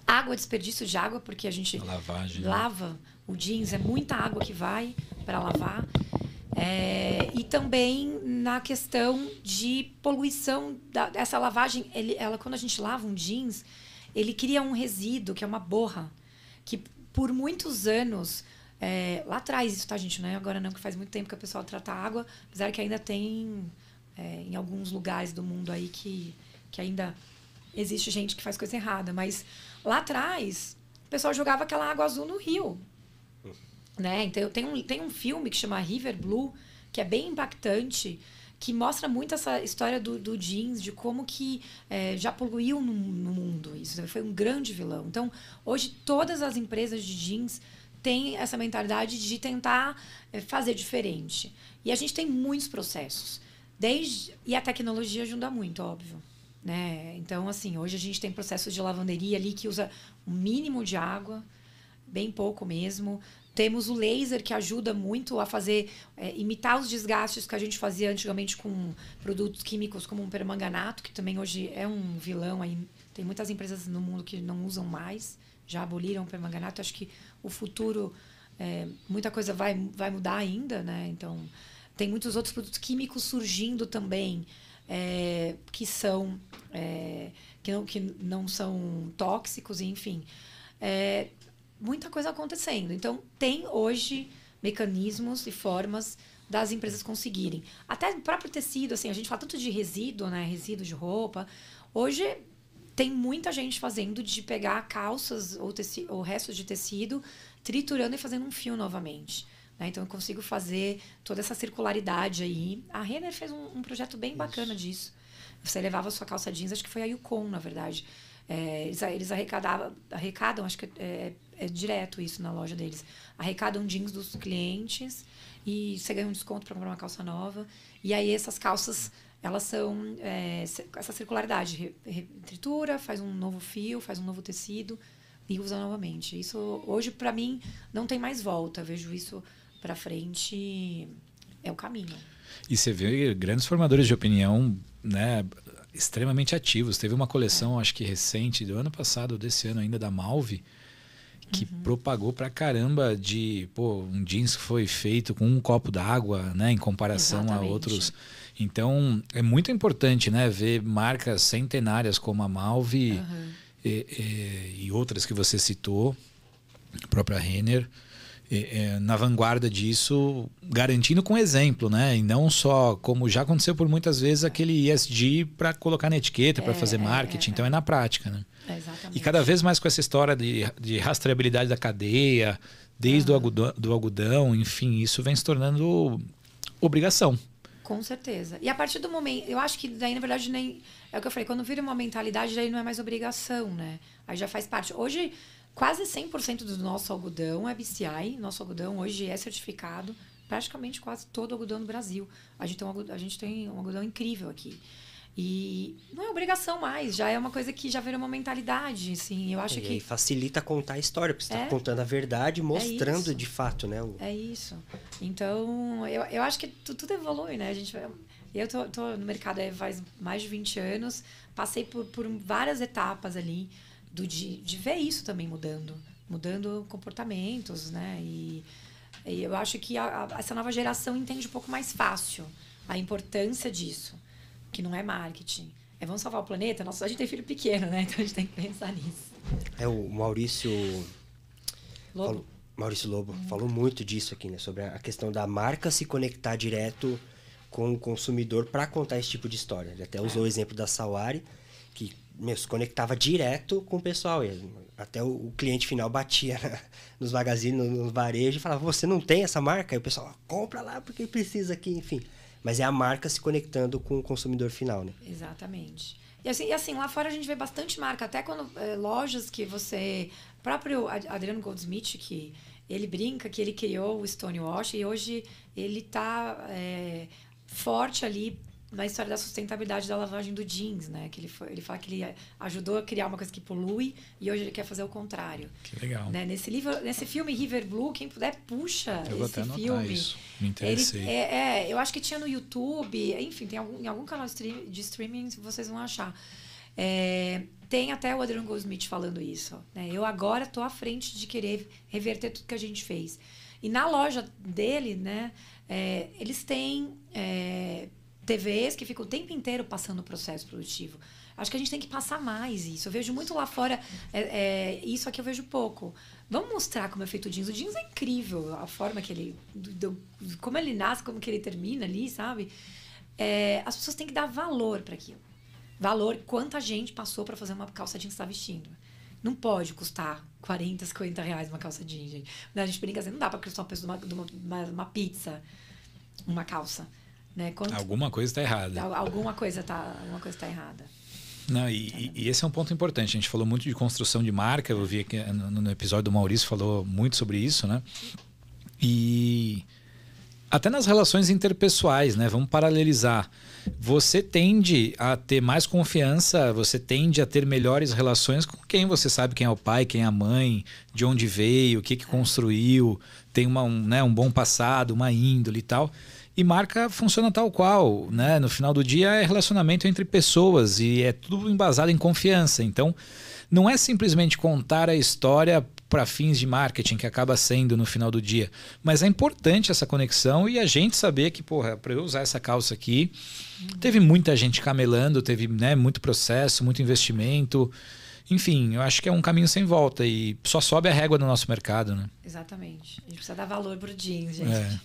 Speaker 3: Água, desperdício de água, porque a gente
Speaker 2: a lavagem,
Speaker 3: né? lava. Né? O jeans é muita água que vai para lavar. É, e também na questão de poluição da, dessa lavagem, ele, ela quando a gente lava um jeans, ele cria um resíduo que é uma borra que por muitos anos é, lá atrás isso tá gente não é agora não que faz muito tempo que a pessoa trata água apesar que ainda tem é, em alguns lugares do mundo aí que que ainda existe gente que faz coisa errada mas lá atrás o pessoal jogava aquela água azul no rio né? Então, um, tem um filme que chama River Blue, que é bem impactante, que mostra muito essa história do, do jeans, de como que é, já poluiu no, no, mundo. Isso foi um grande vilão. Então, hoje, todas as empresas de jeans têm essa mentalidade de tentar é, fazer diferente. E a gente tem muitos processos. Desde, e a tecnologia ajuda muito, óbvio. Né? Então, assim, hoje a gente tem processos de lavanderia ali que usa um mínimo de água, bem pouco mesmo. Temos o laser que ajuda muito a fazer é, imitar os desgastes que a gente fazia antigamente com produtos químicos como um permanganato, que também hoje é um vilão aí. Tem muitas empresas no mundo que não usam mais, já aboliram o permanganato. Acho que o futuro é, muita coisa vai, vai mudar ainda, né? Então tem muitos outros produtos químicos surgindo também é, que são é, que, não, que não são tóxicos, enfim. É, muita coisa acontecendo. Então, tem hoje mecanismos e formas das empresas conseguirem. Até o próprio tecido, assim, a gente fala tanto de resíduo, né? Resíduo de roupa. Hoje tem muita gente fazendo de pegar calças ou, tecido, ou restos de tecido, triturando e fazendo um fio novamente. Né? Então eu consigo fazer toda essa circularidade aí. A Renner fez um, um projeto bem Isso. bacana disso. Você levava a sua calça jeans, acho que foi a Yukon, na verdade. É, eles, eles arrecadavam, arrecadam, acho que é, é, direto isso na loja deles. Arrecadam jeans dos clientes e você ganha um desconto para comprar uma calça nova. E aí essas calças, elas são é, essa circularidade. Tritura, faz um novo fio, faz um novo tecido e usa novamente. Isso hoje, para mim, não tem mais volta. Eu vejo isso para frente, é o caminho.
Speaker 2: E você vê grandes formadores de opinião, né? extremamente ativos. Teve uma coleção, é. acho que recente, do ano passado, desse ano ainda, da Malve, que uhum. propagou pra caramba de pô, um jeans que foi feito com um copo d'água, né, em comparação Exatamente. a outros. Então, é muito importante, né, ver marcas centenárias como a Malve uhum. e, e, e, outras que você citou, a própria Renner, é, na vanguarda disso, garantindo com exemplo, né? E não só como já aconteceu por muitas vezes aquele ESG para colocar na etiqueta, é, para fazer marketing. É, então é na prática, né?
Speaker 3: Exatamente.
Speaker 2: E cada vez mais com essa história de, de rastreabilidade da cadeia, desde uhum. o algodão, do algodão, enfim, isso vem se tornando obrigação.
Speaker 3: Com certeza. E a partir do momento, eu acho que daí, na verdade, nem. É o que eu falei, quando vira uma mentalidade, daí não é mais obrigação, né? Aí já faz parte. Hoje, Quase 100% do nosso algodão é BCI. Nosso algodão hoje é certificado. Praticamente quase todo o algodão no Brasil. A gente tem um algodão, a gente tem um algodão incrível aqui. E não é obrigação mais, já é uma coisa que já virou uma mentalidade, assim, eu acho
Speaker 1: e
Speaker 3: que...
Speaker 1: facilita contar a história, porque você está é, contando a verdade, mostrando é de fato, né? O...
Speaker 3: É isso. Então, eu, eu acho que tudo, tudo evolui, né? A gente eu tô, tô no mercado faz mais de 20 anos, passei por, por várias etapas ali, do, de, de ver isso também mudando, mudando comportamentos, né? E, e eu acho que a, a, essa nova geração entende um pouco mais fácil a importância disso, que não é marketing. É vamos salvar o planeta? Nossa, a gente tem filho pequeno, né? Então a gente tem que pensar nisso.
Speaker 1: É o Maurício Lobo. Falou, Maurício Lobo uhum. falou muito disso aqui, né? Sobre a questão da marca se conectar direto com o consumidor para contar esse tipo de história. Ele até usou é. o exemplo da Sawari, meu, se conectava direto com o pessoal. Até o, o cliente final batia na, *laughs* nos magazines, nos no varejos e falava: Você não tem essa marca? Aí o pessoal compra lá porque precisa aqui, enfim. Mas é a marca se conectando com o consumidor final, né?
Speaker 3: Exatamente. E assim, e assim lá fora a gente vê bastante marca, até quando é, lojas que você. Próprio Adriano Goldsmith, que ele brinca que ele criou o Stonewash e hoje ele está é, forte ali na história da sustentabilidade da lavagem do jeans, né? Que ele, foi, ele fala que ele ajudou a criar uma coisa que polui e hoje ele quer fazer o contrário.
Speaker 2: Que legal.
Speaker 3: Né? Nesse livro, nesse filme River Blue, quem puder puxa eu esse vou até filme. Isso.
Speaker 2: Me interessei.
Speaker 3: Ele, é, é, eu acho que tinha no YouTube, enfim, tem algum, em algum canal de, stream, de streaming vocês vão achar. É, tem até o Adriano Goldsmith falando isso. Né? Eu agora estou à frente de querer reverter tudo que a gente fez. E na loja dele, né, é, eles têm é, TVs que ficam o tempo inteiro passando o processo produtivo. Acho que a gente tem que passar mais isso. Eu vejo muito lá fora, é, é, isso aqui eu vejo pouco. Vamos mostrar como é feito o jeans. O jeans é incrível, a forma que ele. Do, do, como ele nasce, como que ele termina ali, sabe? É, as pessoas têm que dar valor para aquilo. Valor, quanta gente passou para fazer uma calça jeans que está vestindo. Não pode custar 40, 50 reais uma calça jeans, gente. A gente brinca assim, não dá para custar o preço de uma, de uma, uma pizza, uma calça. Né?
Speaker 2: Quando... Alguma coisa está errada.
Speaker 3: Alguma coisa está tá errada.
Speaker 2: Não, e, e, esse é um ponto importante. A gente falou muito de construção de marca. Eu vi aqui no, no episódio do Maurício falou muito sobre isso, né? E Até nas relações interpessoais, né? Vamos paralelizar. Você tende a ter mais confiança, você tende a ter melhores relações com quem você sabe quem é o pai, quem é a mãe, de onde veio, o que, que construiu, tem uma, um, né, um bom passado, uma índole e tal. E marca funciona tal qual, né? No final do dia é relacionamento entre pessoas e é tudo embasado em confiança. Então, não é simplesmente contar a história para fins de marketing, que acaba sendo no final do dia. Mas é importante essa conexão e a gente saber que, porra, para eu usar essa calça aqui, teve muita gente camelando, teve né, muito processo, muito investimento. Enfim, eu acho que é um caminho sem volta e só sobe a régua do nosso mercado, né?
Speaker 3: Exatamente. A gente precisa dar valor pro jeans, gente.
Speaker 2: É.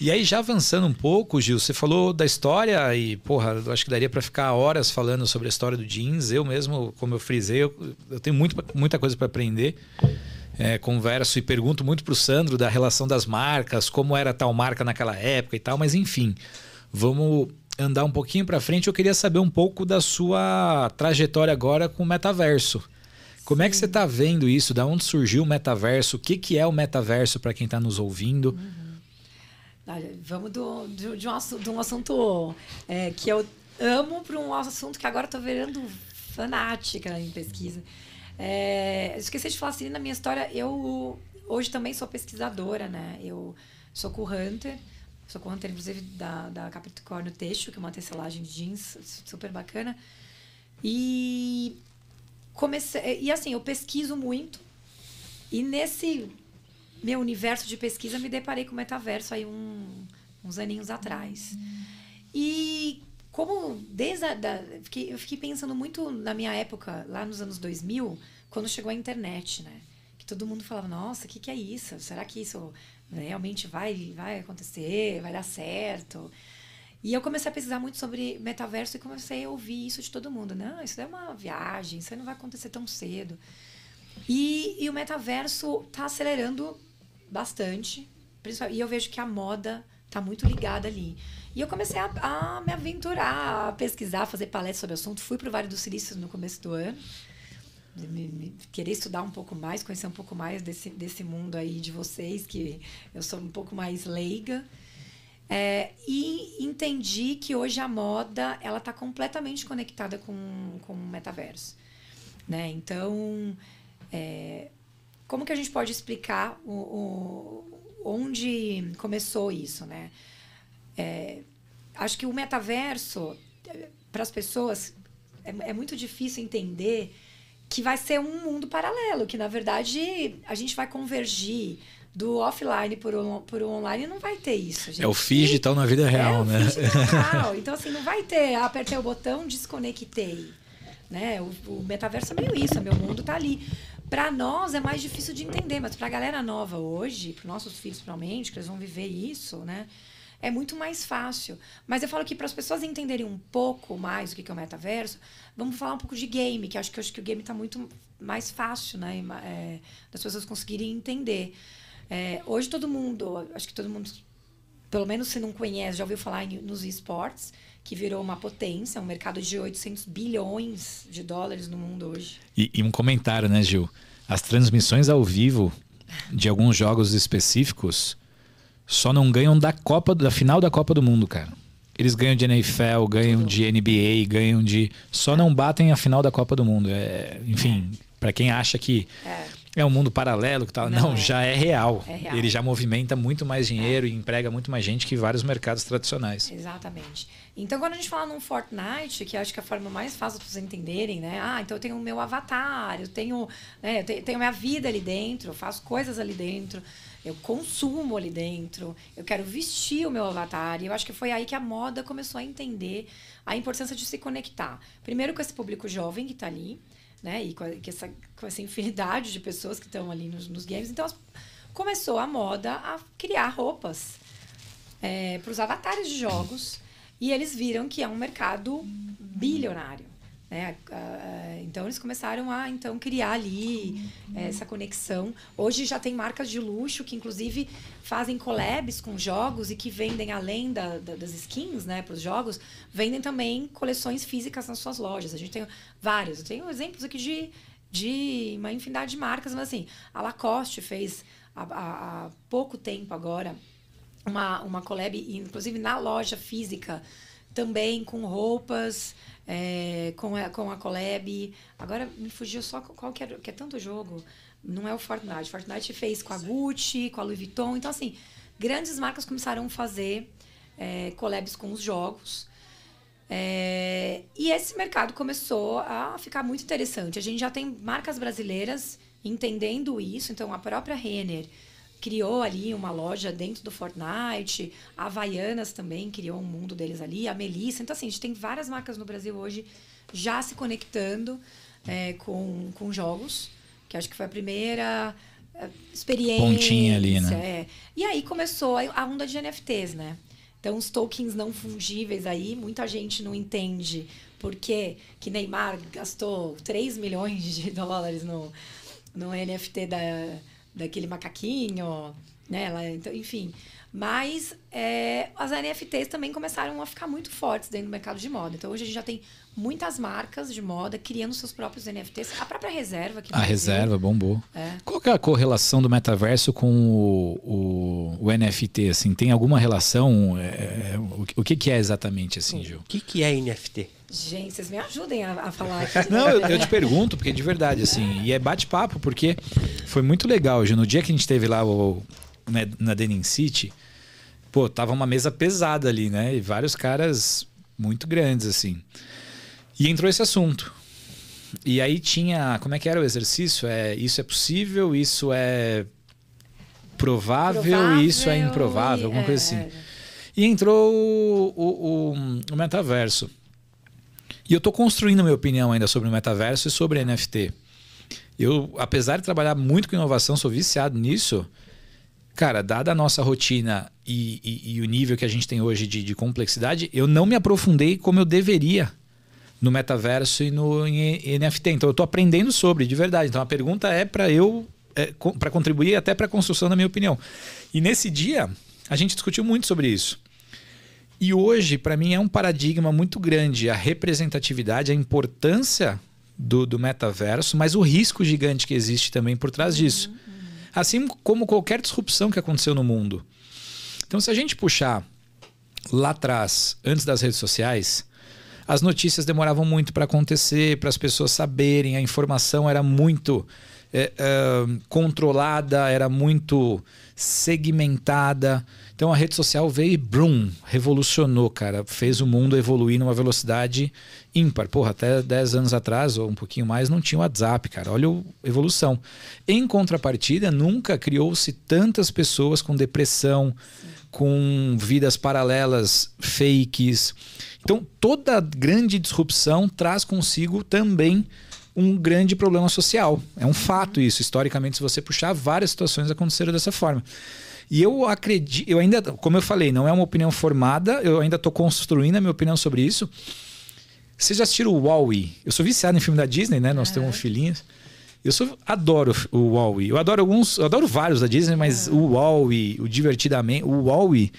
Speaker 2: E aí, já avançando um pouco, Gil, você falou da história e, porra, eu acho que daria para ficar horas falando sobre a história do jeans. Eu mesmo, como eu frisei, eu, eu tenho muito, muita coisa para aprender. É, converso e pergunto muito pro Sandro da relação das marcas, como era tal marca naquela época e tal, mas enfim, vamos andar um pouquinho para frente. Eu queria saber um pouco da sua trajetória agora com o metaverso. Como é que você está vendo isso? Da onde surgiu o metaverso? O que, que é o metaverso para quem está nos ouvindo? Uhum.
Speaker 3: Vamos do, de, de, um, assunto, de um assunto é, que eu amo para um assunto que agora estou virando fanática em pesquisa. É, esqueci de falar assim, na minha história, eu hoje também sou pesquisadora, né? Eu sou com Hunter, sou com Hunter, inclusive, da, da Capricórnio Texto, que é uma tecelagem de jeans super bacana. E comecei. E assim, eu pesquiso muito. E nesse meu universo de pesquisa, me deparei com o metaverso aí um, uns aninhos atrás. E como desde a, da, fiquei, eu fiquei pensando muito na minha época, lá nos anos 2000, quando chegou a internet, né? Que todo mundo falava, nossa, o que, que é isso? Será que isso realmente vai, vai acontecer? Vai dar certo? E eu comecei a pesquisar muito sobre metaverso e comecei a ouvir isso de todo mundo. Não, isso é uma viagem, isso não vai acontecer tão cedo. E, e o metaverso está acelerando bastante. E eu vejo que a moda está muito ligada ali. E eu comecei a, a, me aventurar, a pesquisar, a fazer palestras sobre o assunto. Fui para o Vale do Silício no começo do ano. Me, me, querer estudar um pouco mais, conhecer um pouco mais desse, desse mundo aí de vocês, que eu sou um pouco mais leiga. É, e entendi que hoje a moda ela está completamente conectada com, com o metaverso. Né? Então, é, como que a gente pode explicar o, o onde começou isso, né? É, acho que o metaverso, para as pessoas, é, é, muito difícil entender que vai ser um mundo paralelo, que na verdade a gente vai convergir do offline por o, por o online não vai ter isso. Gente.
Speaker 2: É o digital na vida real,
Speaker 3: é
Speaker 2: né? *laughs*
Speaker 3: Então, assim, não vai ter, ah, apertei o botão, desconectei. Né? O, o metaverso é meio isso, meu mundo está ali. Para nós é mais difícil de entender, mas para a galera nova hoje, para nossos filhos provavelmente, que eles vão viver isso, né? É muito mais fácil. Mas eu falo que para as pessoas entenderem um pouco mais o que é o metaverso, vamos falar um pouco de game, que acho que, acho que o game está muito mais fácil, né? É, das pessoas conseguirem entender. É, hoje todo mundo, acho que todo mundo, pelo menos se não conhece, já ouviu falar em, nos esportes que virou uma potência, um mercado de 800 bilhões de dólares no mundo hoje.
Speaker 2: E, e um comentário, né, Gil? As transmissões ao vivo de alguns jogos específicos só não ganham da Copa, da final da Copa do Mundo, cara. Eles ganham de NFL, ganham Tudo. de NBA, ganham de. Só não batem a final da Copa do Mundo. É, enfim, é. para quem acha que é. é. um mundo paralelo que tal, não, não é. já é real. é real. Ele já movimenta muito mais dinheiro e emprega muito mais gente que vários mercados tradicionais.
Speaker 3: Exatamente. Então, quando a gente fala num Fortnite, que acho que é a forma mais fácil para vocês entenderem, né? Ah, então eu tenho o meu avatar, eu tenho, né, eu tenho, tenho minha vida ali dentro, eu faço coisas ali dentro, eu consumo ali dentro, eu quero vestir o meu avatar. E eu acho que foi aí que a moda começou a entender a importância de se conectar. Primeiro com esse público jovem que está ali, né? E com, a, essa, com essa infinidade de pessoas que estão ali nos, nos games. Então, começou a moda a criar roupas é, para os avatares de jogos. E eles viram que é um mercado bilionário. Né? Então eles começaram a então criar ali essa conexão. Hoje já tem marcas de luxo que inclusive fazem collabs com jogos e que vendem além da, da, das skins, né, para os jogos, vendem também coleções físicas nas suas lojas. A gente tem vários. Eu tenho exemplos aqui de, de uma infinidade de marcas, mas assim, a Lacoste fez há, há pouco tempo agora uma, uma collab, inclusive na loja física, também com roupas, é, com, a, com a collab. Agora me fugiu só qual que é, que é tanto jogo. Não é o Fortnite. Fortnite fez com a Gucci, com a Louis Vuitton. Então, assim, grandes marcas começaram a fazer é, collabs com os jogos. É, e esse mercado começou a ficar muito interessante. A gente já tem marcas brasileiras entendendo isso. Então, a própria Renner criou ali uma loja dentro do Fortnite. A Havaianas também criou um mundo deles ali. A Melissa. Então, assim, a gente tem várias marcas no Brasil hoje já se conectando é, com, com jogos. Que acho que foi a primeira é, experiência.
Speaker 2: Pontinha ali, né?
Speaker 3: É. E aí começou a onda de NFTs, né? Então, os tokens não fungíveis aí, muita gente não entende por que que Neymar gastou 3 milhões de dólares no, no NFT da, daquele macaquinho, né? Então, enfim. Mas é, as NFTs também começaram a ficar muito fortes dentro do mercado de moda. Então hoje a gente já tem muitas marcas de moda criando seus próprios NFTs. A própria reserva aqui
Speaker 2: A reserva bombou. É. Qual é a correlação do metaverso com o, o, o NFT? Assim, tem alguma relação? É, é o, o que, que é exatamente assim, Gil? O
Speaker 1: que, que é NFT?
Speaker 3: Gente, vocês me ajudem a, a falar aqui. *laughs*
Speaker 2: Não, eu, eu, te pergunto, porque de verdade, assim, e é bate-papo, porque foi muito legal, Gil. No dia que a gente teve lá o, né, na Denim City, pô, tava uma mesa pesada ali, né? E vários caras muito grandes, assim. E entrou esse assunto. E aí tinha. Como é que era o exercício? É, isso é possível, isso é provável, provável isso é improvável, alguma é, coisa assim. É. E entrou o, o, o, o metaverso. E eu estou construindo minha opinião ainda sobre o metaverso e sobre NFT. Eu, apesar de trabalhar muito com inovação, sou viciado nisso. Cara, dada a nossa rotina e, e, e o nível que a gente tem hoje de, de, complexidade, eu não me aprofundei como eu deveria no metaverso e no NFT. Então, eu estou aprendendo sobre, de verdade. Então, a pergunta é para eu, é, para contribuir até para a construção da minha opinião. E nesse dia, a gente discutiu muito sobre isso. E hoje, para mim, é um paradigma muito grande a representatividade, a importância do, do metaverso, mas o risco gigante que existe também por trás disso. Assim como qualquer disrupção que aconteceu no mundo. Então, se a gente puxar lá atrás, antes das redes sociais, as notícias demoravam muito para acontecer, para as pessoas saberem, a informação era muito é, é, controlada, era muito segmentada. Então a rede social veio e brum, revolucionou, cara. Fez o mundo evoluir numa velocidade ímpar. Porra, até 10 anos atrás, ou um pouquinho mais, não tinha WhatsApp, cara. Olha a evolução. Em contrapartida, nunca criou-se tantas pessoas com depressão, com vidas paralelas, fakes. Então, toda grande disrupção traz consigo também um grande problema social. É um fato isso. Historicamente, se você puxar, várias situações aconteceram dessa forma. E eu acredito, eu ainda, como eu falei, não é uma opinião formada, eu ainda estou construindo a minha opinião sobre isso. Vocês já assistiram o Wall-E? Eu sou viciado em filme da Disney, né? Nós temos filhinhos. Eu sou, adoro o Wall-E. Eu adoro alguns, eu adoro vários da Disney, mas o Wall-E, o Divertidamente, o Wall-E,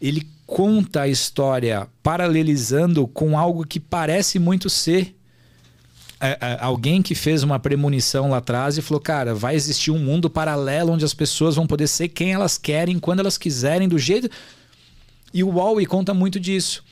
Speaker 2: ele conta a história paralelizando com algo que parece muito ser alguém que fez uma premonição lá atrás e falou: cara, vai existir um mundo paralelo onde as pessoas vão poder ser quem elas querem, quando elas quiserem, do jeito. E o Huawei conta muito disso.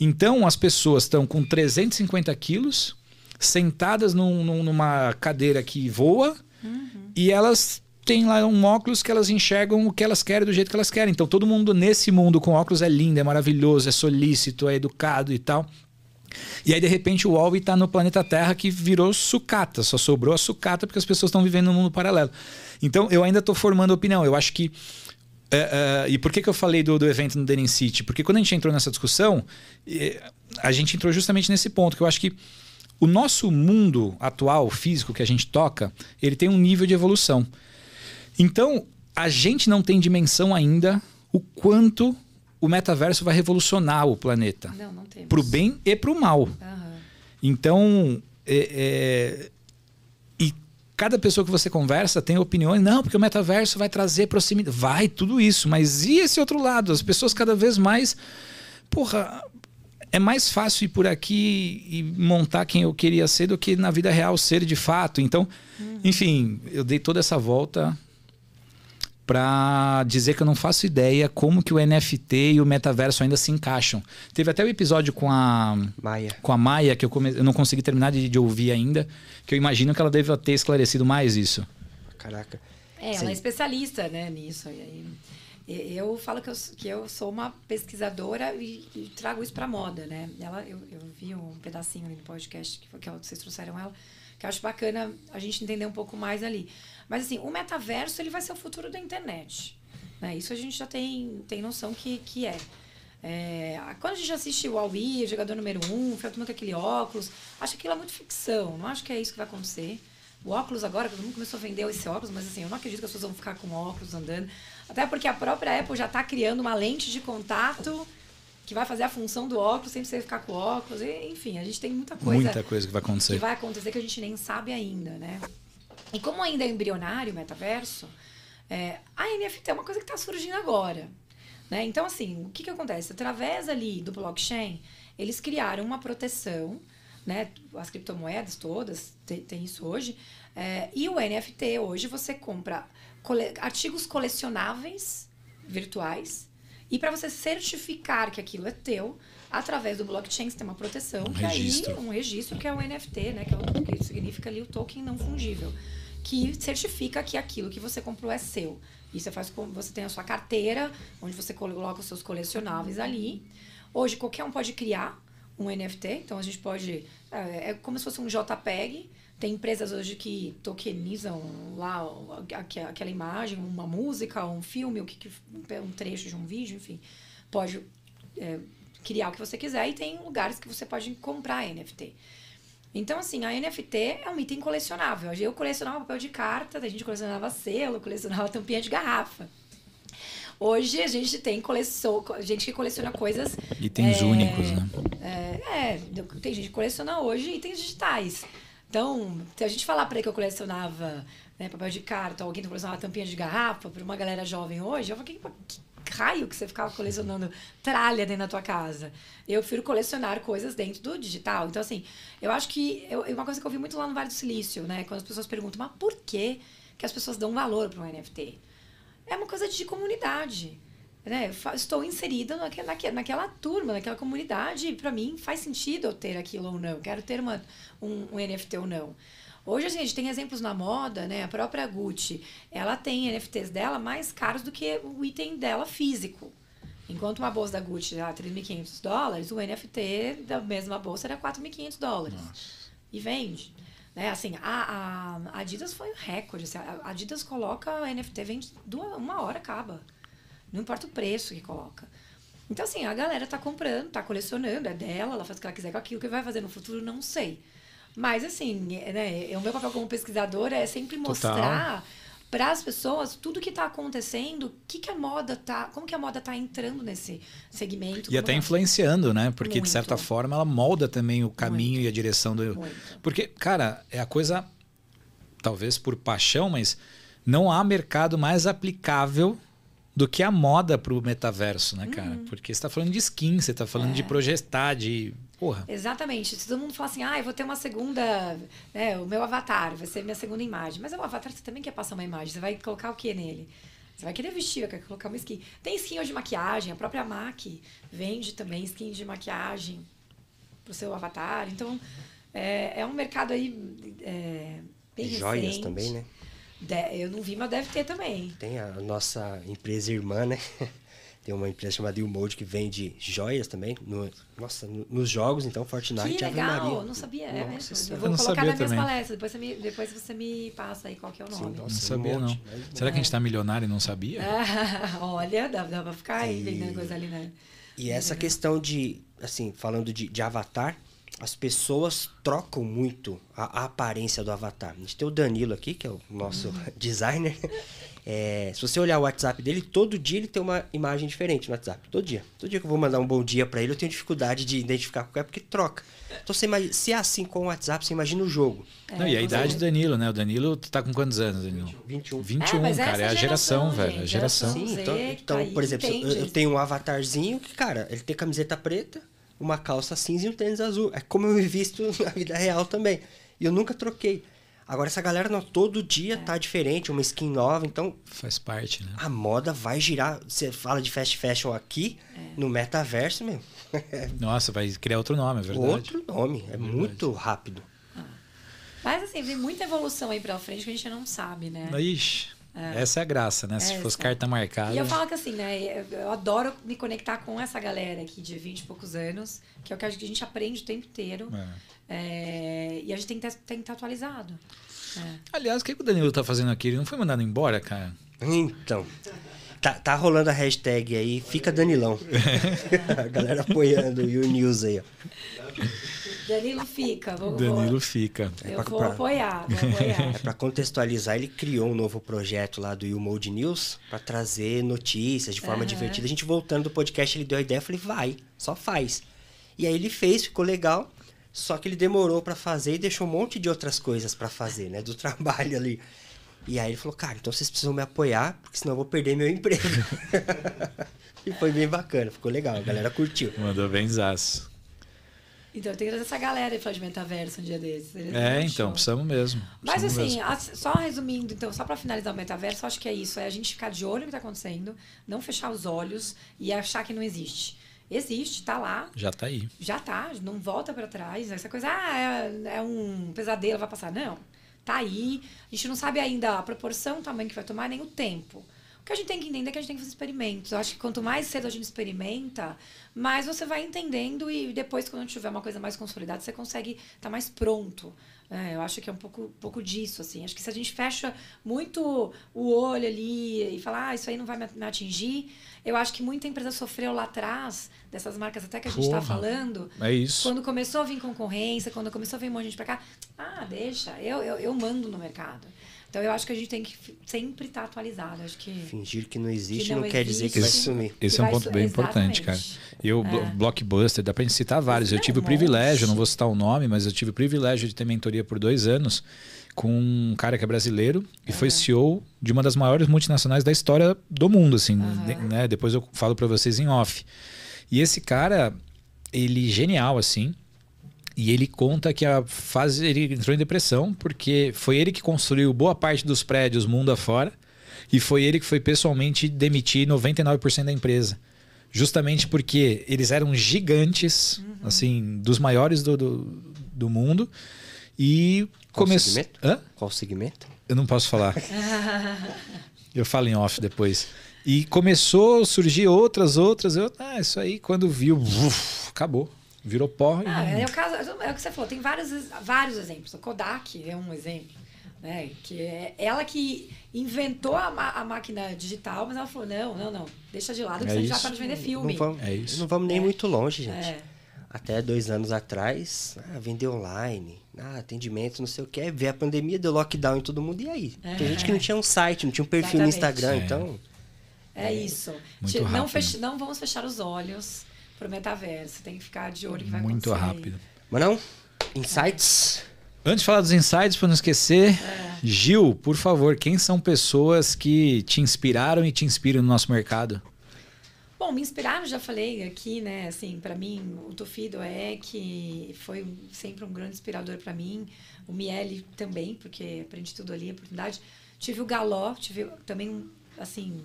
Speaker 2: Então as pessoas estão com 350 quilos, sentadas num, numa cadeira que voa, uhum. e elas têm lá um óculos que elas enxergam o que elas querem do jeito que elas querem. Então todo mundo nesse mundo com óculos é lindo, é maravilhoso, é solícito, é educado e tal. E aí, de repente, o Huawei está no planeta Terra que virou sucata, só sobrou a sucata porque as pessoas estão vivendo num mundo paralelo. Então, eu ainda estou formando opinião. Eu acho que. Uh, uh, e por que, que eu falei do, do evento no Denim City? Porque quando a gente entrou nessa discussão, a gente entrou justamente nesse ponto, que eu acho que o nosso mundo atual, físico, que a gente toca, ele tem um nível de evolução. Então, a gente não tem dimensão ainda o quanto o metaverso vai revolucionar o planeta.
Speaker 3: Não, não temos.
Speaker 2: Pro bem e pro mal. Uhum. Então, é, é, e cada pessoa que você conversa tem opiniões. Não, porque o metaverso vai trazer proximidade. Vai, tudo isso. Mas e esse outro lado? As pessoas cada vez mais. Porra, é mais fácil ir por aqui e montar quem eu queria ser do que na vida real ser de fato. Então, uhum. enfim, eu dei toda essa volta para dizer que eu não faço ideia como que o NFT e o metaverso ainda se encaixam. Teve até o um episódio com a
Speaker 1: Maia,
Speaker 2: com a Maia que eu, come... eu não consegui terminar de, de, ouvir ainda, que eu imagino que ela deve ter esclarecido mais isso.
Speaker 1: Caraca.
Speaker 3: É, ela Sim. é especialista, né, nisso. E aí, eu falo que eu, que eu sou uma pesquisadora e, e trago isso para moda, né? Ela, eu, eu vi um pedacinho ali no podcast que, que vocês trouxeram ela, que eu acho bacana a gente entender um pouco mais ali. Mas assim, o metaverso ele vai ser o futuro da internet. Né? Isso a gente já tem, tem noção que, que é. é quando a gente assiste o Huawei, o jogador número um, foi com aquele óculos, acho que aquilo é muito ficção. Não acho que é isso que vai acontecer. O óculos agora, todo mundo começou a vender esse óculos, mas assim, eu não acredito que as pessoas vão ficar com óculos andando. Até porque a própria Apple já está criando uma lente de contato que vai fazer a função do óculos sem você ficar com óculos. enfim, a gente tem muita coisa.
Speaker 2: Muita coisa que vai acontecer.
Speaker 3: Que vai acontecer que a gente nem sabe ainda, né? E como ainda é embrionário o metaverso, é, a NFT é uma coisa que está surgindo agora. Né? Então, assim, o que, que acontece? Através ali do blockchain, eles criaram uma proteção, né? as criptomoedas todas tem isso hoje, é, e o NFT hoje você compra cole artigos colecionáveis virtuais, e para você certificar que aquilo é teu, através do blockchain você tem uma proteção, um que registro. aí um registro que é o NFT, né? Que, é o, que significa ali o token não fungível que certifica que aquilo que você comprou é seu. Você faz com você tem a sua carteira, onde você coloca os seus colecionáveis ali. Hoje qualquer um pode criar um NFT, então a gente pode é, é como se fosse um JPEG. Tem empresas hoje que tokenizam lá aquela imagem, uma música, um filme, o que, um trecho de um vídeo, enfim, pode é, criar o que você quiser e tem lugares que você pode comprar NFT. Então, assim, a NFT é um item colecionável. Eu colecionava papel de carta, a gente colecionava selo, colecionava tampinha de garrafa. Hoje a gente tem coleção, gente que coleciona coisas.
Speaker 2: Itens é, únicos, né?
Speaker 3: É, é, tem gente que coleciona hoje itens digitais. Então, se a gente falar para ele que eu colecionava né, papel de carta, alguém que colecionava tampinha de garrafa, para uma galera jovem hoje, eu falo, que, que raio que você ficava colecionando tralha dentro da tua casa. Eu prefiro colecionar coisas dentro do digital. Então, assim, eu acho que. Eu, uma coisa que eu vi muito lá no Vale do Silício, né? Quando as pessoas perguntam, mas por que, que as pessoas dão valor para um NFT? É uma coisa de comunidade. Né? Eu estou inserida naquela, naquela turma, naquela comunidade, para mim faz sentido eu ter aquilo ou não. Quero ter uma, um, um NFT ou não. Hoje, assim, a gente tem exemplos na moda, né? A própria Gucci, ela tem NFTs dela mais caros do que o item dela físico. Enquanto uma bolsa da Gucci era 3.500 dólares, o NFT da mesma bolsa era 4.500 dólares. Nossa. E vende. Né? Assim, a, a Adidas foi um recorde. Assim, a Adidas coloca NFT, vende duas, uma hora, acaba. Não importa o preço que coloca. Então, assim, a galera tá comprando, tá colecionando, é dela, ela faz o que ela quiser com aquilo. O que vai fazer no futuro, não sei. Mas, assim, né, o meu papel como pesquisadora é sempre mostrar para as pessoas tudo que está acontecendo, que que a moda tá, como que a moda está entrando nesse segmento.
Speaker 2: E até
Speaker 3: tá...
Speaker 2: influenciando, né? Porque, Muito. de certa forma, ela molda também o caminho Muito. e a direção do. Muito. Porque, cara, é a coisa, talvez por paixão, mas não há mercado mais aplicável do que a moda para o metaverso, né, cara? Uhum. Porque você está falando de skin, você está falando é. de projetar, de Porra.
Speaker 3: Exatamente. Se todo mundo fala assim, ah, eu vou ter uma segunda. Né, o meu avatar vai ser minha segunda imagem. Mas é um avatar, você também quer passar uma imagem. Você vai colocar o que nele? Você vai querer vestir, vai querer colocar uma skin. Tem skin de maquiagem, a própria MAC vende também skin de maquiagem pro seu avatar. Então, é, é um mercado aí é, bem
Speaker 1: Joias
Speaker 3: recente.
Speaker 1: também, né?
Speaker 3: De, eu não vi, mas deve ter também.
Speaker 1: Tem a nossa empresa irmã, né? *laughs* Tem uma empresa chamada Mode que vende joias também. No, nossa, no, nos jogos, então, Fortnite
Speaker 3: que legal, Maria. não sabia. É mesmo. Eu vou eu colocar nas minhas palestras. Depois você, me, depois você me passa aí qual que é o nome. Sim,
Speaker 2: nossa, não sabia, um não. Será que a gente está milionário e não sabia? *laughs*
Speaker 3: olha, dá, dá pra ficar aí vendendo coisa ali, né?
Speaker 1: E essa questão de, assim, falando de, de avatar, as pessoas trocam muito a, a, aparência do avatar. A gente tem o Danilo aqui, que é o nosso uhum. *laughs* designer. É, se você olhar o WhatsApp dele, todo dia ele tem uma imagem diferente no WhatsApp. Todo dia. Todo dia que eu vou mandar um bom dia para ele, eu tenho dificuldade de identificar qual é, porque troca. Então, você imagina, se é assim com o WhatsApp, você imagina o jogo.
Speaker 2: É, Não, e a idade do Danilo, né? O Danilo tá com quantos anos, Danilo?
Speaker 1: 21.
Speaker 2: 21, é, cara. É a geração, velho. Gente, a geração.
Speaker 1: Sim, então, então tá por exemplo, eu, eu, tenho um avatarzinho que, cara, ele tem camiseta preta, uma calça cinza e um tênis azul. É como eu *laughs* me visto na vida real também. E eu nunca troquei. Agora essa galera não, todo dia tá diferente, uma skin nova, então
Speaker 2: Faz parte, né?
Speaker 1: a moda vai girar. Você fala de fast fashion aqui, no metaverso, meu. *laughs*
Speaker 2: Nossa, vai criar outro nome, é verdade.
Speaker 1: Outro nome. É muito rápido.
Speaker 3: Mas assim, vem muita evolução aí pra frente que a gente não sabe, né?
Speaker 2: Ixi, essa é a graça, né? Se fosse carta marcada.
Speaker 3: E eu falo que assim, né? eu- adoro me conectar com essa galera aqui de 20 e poucos anos, que é o que a gente a gente aprende o tempo inteiro. É, e a gente tem que estar estar atualizado. É.
Speaker 2: Aliás, o que que o Danilo tá fazendo aqui? Ele não foi mandado embora, cara?
Speaker 1: Então. Tá, tá rolando a hashtag aí, fica Danilão. *laughs* *laughs* a galera apoiando o News aí, ó.
Speaker 3: Danilo fica, vou,
Speaker 2: Danilo
Speaker 3: vou,
Speaker 2: fica.
Speaker 3: eu
Speaker 1: pra-
Speaker 3: vou
Speaker 1: pra-
Speaker 3: apoiar, vou *laughs* apoiar.
Speaker 1: É para contextualizar, ele criou um novo projeto lá do You Mode News para trazer notícias de forma divertida. A gente voltando do podcast, ele deu a ideia, eu falei, vai, só faz. E aí ele fez, ficou legal. Só que ele demorou para fazer e deixou um monte de outras coisas para fazer, né, do *laughs* trabalho ali. E aí ele falou, cara, então vocês precisam me apoiar, porque senão eu vou perder meu *laughs* emprego. e foi bem bacana, ficou legal, a galera curtiu.
Speaker 2: Mandou benzaço.
Speaker 3: Então tem que trazer essa galera pra de metaverso um dia desses.
Speaker 2: É, então,
Speaker 3: show.
Speaker 2: precisamos mesmo.
Speaker 3: Mas
Speaker 2: precisamos
Speaker 3: assim,
Speaker 2: mesmo.
Speaker 3: só resumindo, então, só pra finalizar o metaverso, acho que é isso, é a gente ficar de olho no que tá acontecendo, não fechar os olhos e achar que não existe. Existe, tá lá,
Speaker 2: Já tá aí.
Speaker 3: já tá, não volta pra trás. Essa coisa, ah, é, é um pesadelo, vai passar. Não, tá aí. A gente não sabe ainda a proporção, o tamanho que vai tomar, nem o tempo. Que a gente tem que entender que a gente tem que fazer experimentos. Eu acho que quanto mais cedo a gente experimenta, mais você vai entendendo e depois, quando tiver uma coisa mais consolidada, você consegue estar mais pronto. É, eu acho que é um pouco, pouco disso, assim. Acho que se a gente fecha muito o olho ali e fala, ah, isso aí não vai me atingir, eu acho que muita empresa sofreu lá atrás, dessas marcas até que a gente está falando,
Speaker 2: É isso.
Speaker 3: quando começou a vir concorrência, quando começou a vir um monte de gente pra cá, ah, deixa, eu, eu, eu mando no mercado. Então eu acho que a gente tem que sempre estar atualizado. Acho que.
Speaker 1: Fingir que não existe
Speaker 3: Que não
Speaker 1: não, quer dizer que vai
Speaker 3: existe.
Speaker 1: sumir.
Speaker 2: Esse
Speaker 3: que
Speaker 2: é um ponto bem importante, cara.
Speaker 3: Exatamente.
Speaker 2: E o
Speaker 3: É.
Speaker 2: Blockbuster, dá pra gente citar vários. Eu tive o privilégio, não vou citar o nome, mas eu tive o privilégio de ter mentoria por dois anos com um cara que é brasileiro e foi CEO de uma das maiores multinacionais da história do mundo, assim, de- né? Depois eu falo pra vocês em off. E esse cara, ele genial, assim. E ele conta que a fase ele entrou em depressão porque foi ele que construiu boa parte dos prédios mundo afora e foi ele que foi pessoalmente demitir 99% da empresa. Justamente porque eles eram gigantes, assim, dos maiores do, do, do mundo. E começou.
Speaker 1: Qual segmento?
Speaker 2: Eu não posso falar. *laughs* Eu falo em off depois. E começou a surgir outras, outras. Eu, ah, isso aí, quando viu, uf, acabou. Virou pó. e-
Speaker 3: Ah, é, o caso, é o que você falou, tem vários, vários exemplos. O Kodak é um exemplo. Né? Que é ela que inventou a, a máquina digital, mas ela falou: não, não, não, deixa de lado, que
Speaker 2: É
Speaker 3: a gente
Speaker 2: isso.
Speaker 3: para de vender filme.
Speaker 1: Não vamos,
Speaker 2: É isso.
Speaker 1: não vamos nem muito longe, gente.
Speaker 3: É.
Speaker 1: Até dois anos atrás, ah, vender online, ah, atendimento, não sei o que. Veio a pandemia, deu lockdown em todo mundo. E aí? Tem gente que não tinha um site, não tinha um perfil no
Speaker 3: Exatamente.
Speaker 1: Instagram,
Speaker 2: É.
Speaker 1: então.
Speaker 3: É isso.
Speaker 2: Muito
Speaker 3: Ti- não, fech- não vamos fechar os olhos pro metaverso. Tem que ficar de olho que vai
Speaker 2: Muito
Speaker 3: acontecer.
Speaker 2: rápido.
Speaker 1: Mas não? Insights?
Speaker 2: Antes de falar dos insights, para não esquecer,
Speaker 3: É.
Speaker 2: Gil, por favor, quem são pessoas que te inspiraram e te inspiram no nosso mercado?
Speaker 3: Bom, me inspiraram, já falei aqui, né? Assim, para mim, o Tofido é que foi sempre um grande inspirador para mim. O Miele também, porque aprendi tudo ali, a oportunidade. Tive o Galó, tive também, um, assim,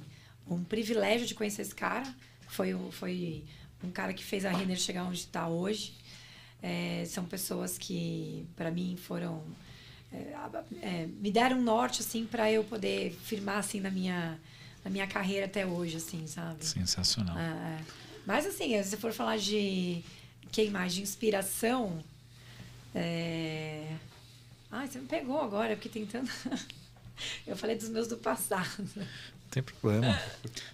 Speaker 3: um privilégio de conhecer esse cara. Foi, foi um cara que fez a Renner chegar onde está hoje. É, são pessoas que, para mim, foram... é, é, me deram um norte, assim, para eu poder firmar, assim, na minha, na minha carreira até hoje, assim, sabe?
Speaker 2: Sensacional.
Speaker 3: É, é. Mas assim, se você for falar de quem mais de inspiração, é... Ai, você me pegou agora, porque tem tanto. *laughs* Eu falei dos meus do passado.
Speaker 2: Não tem problema.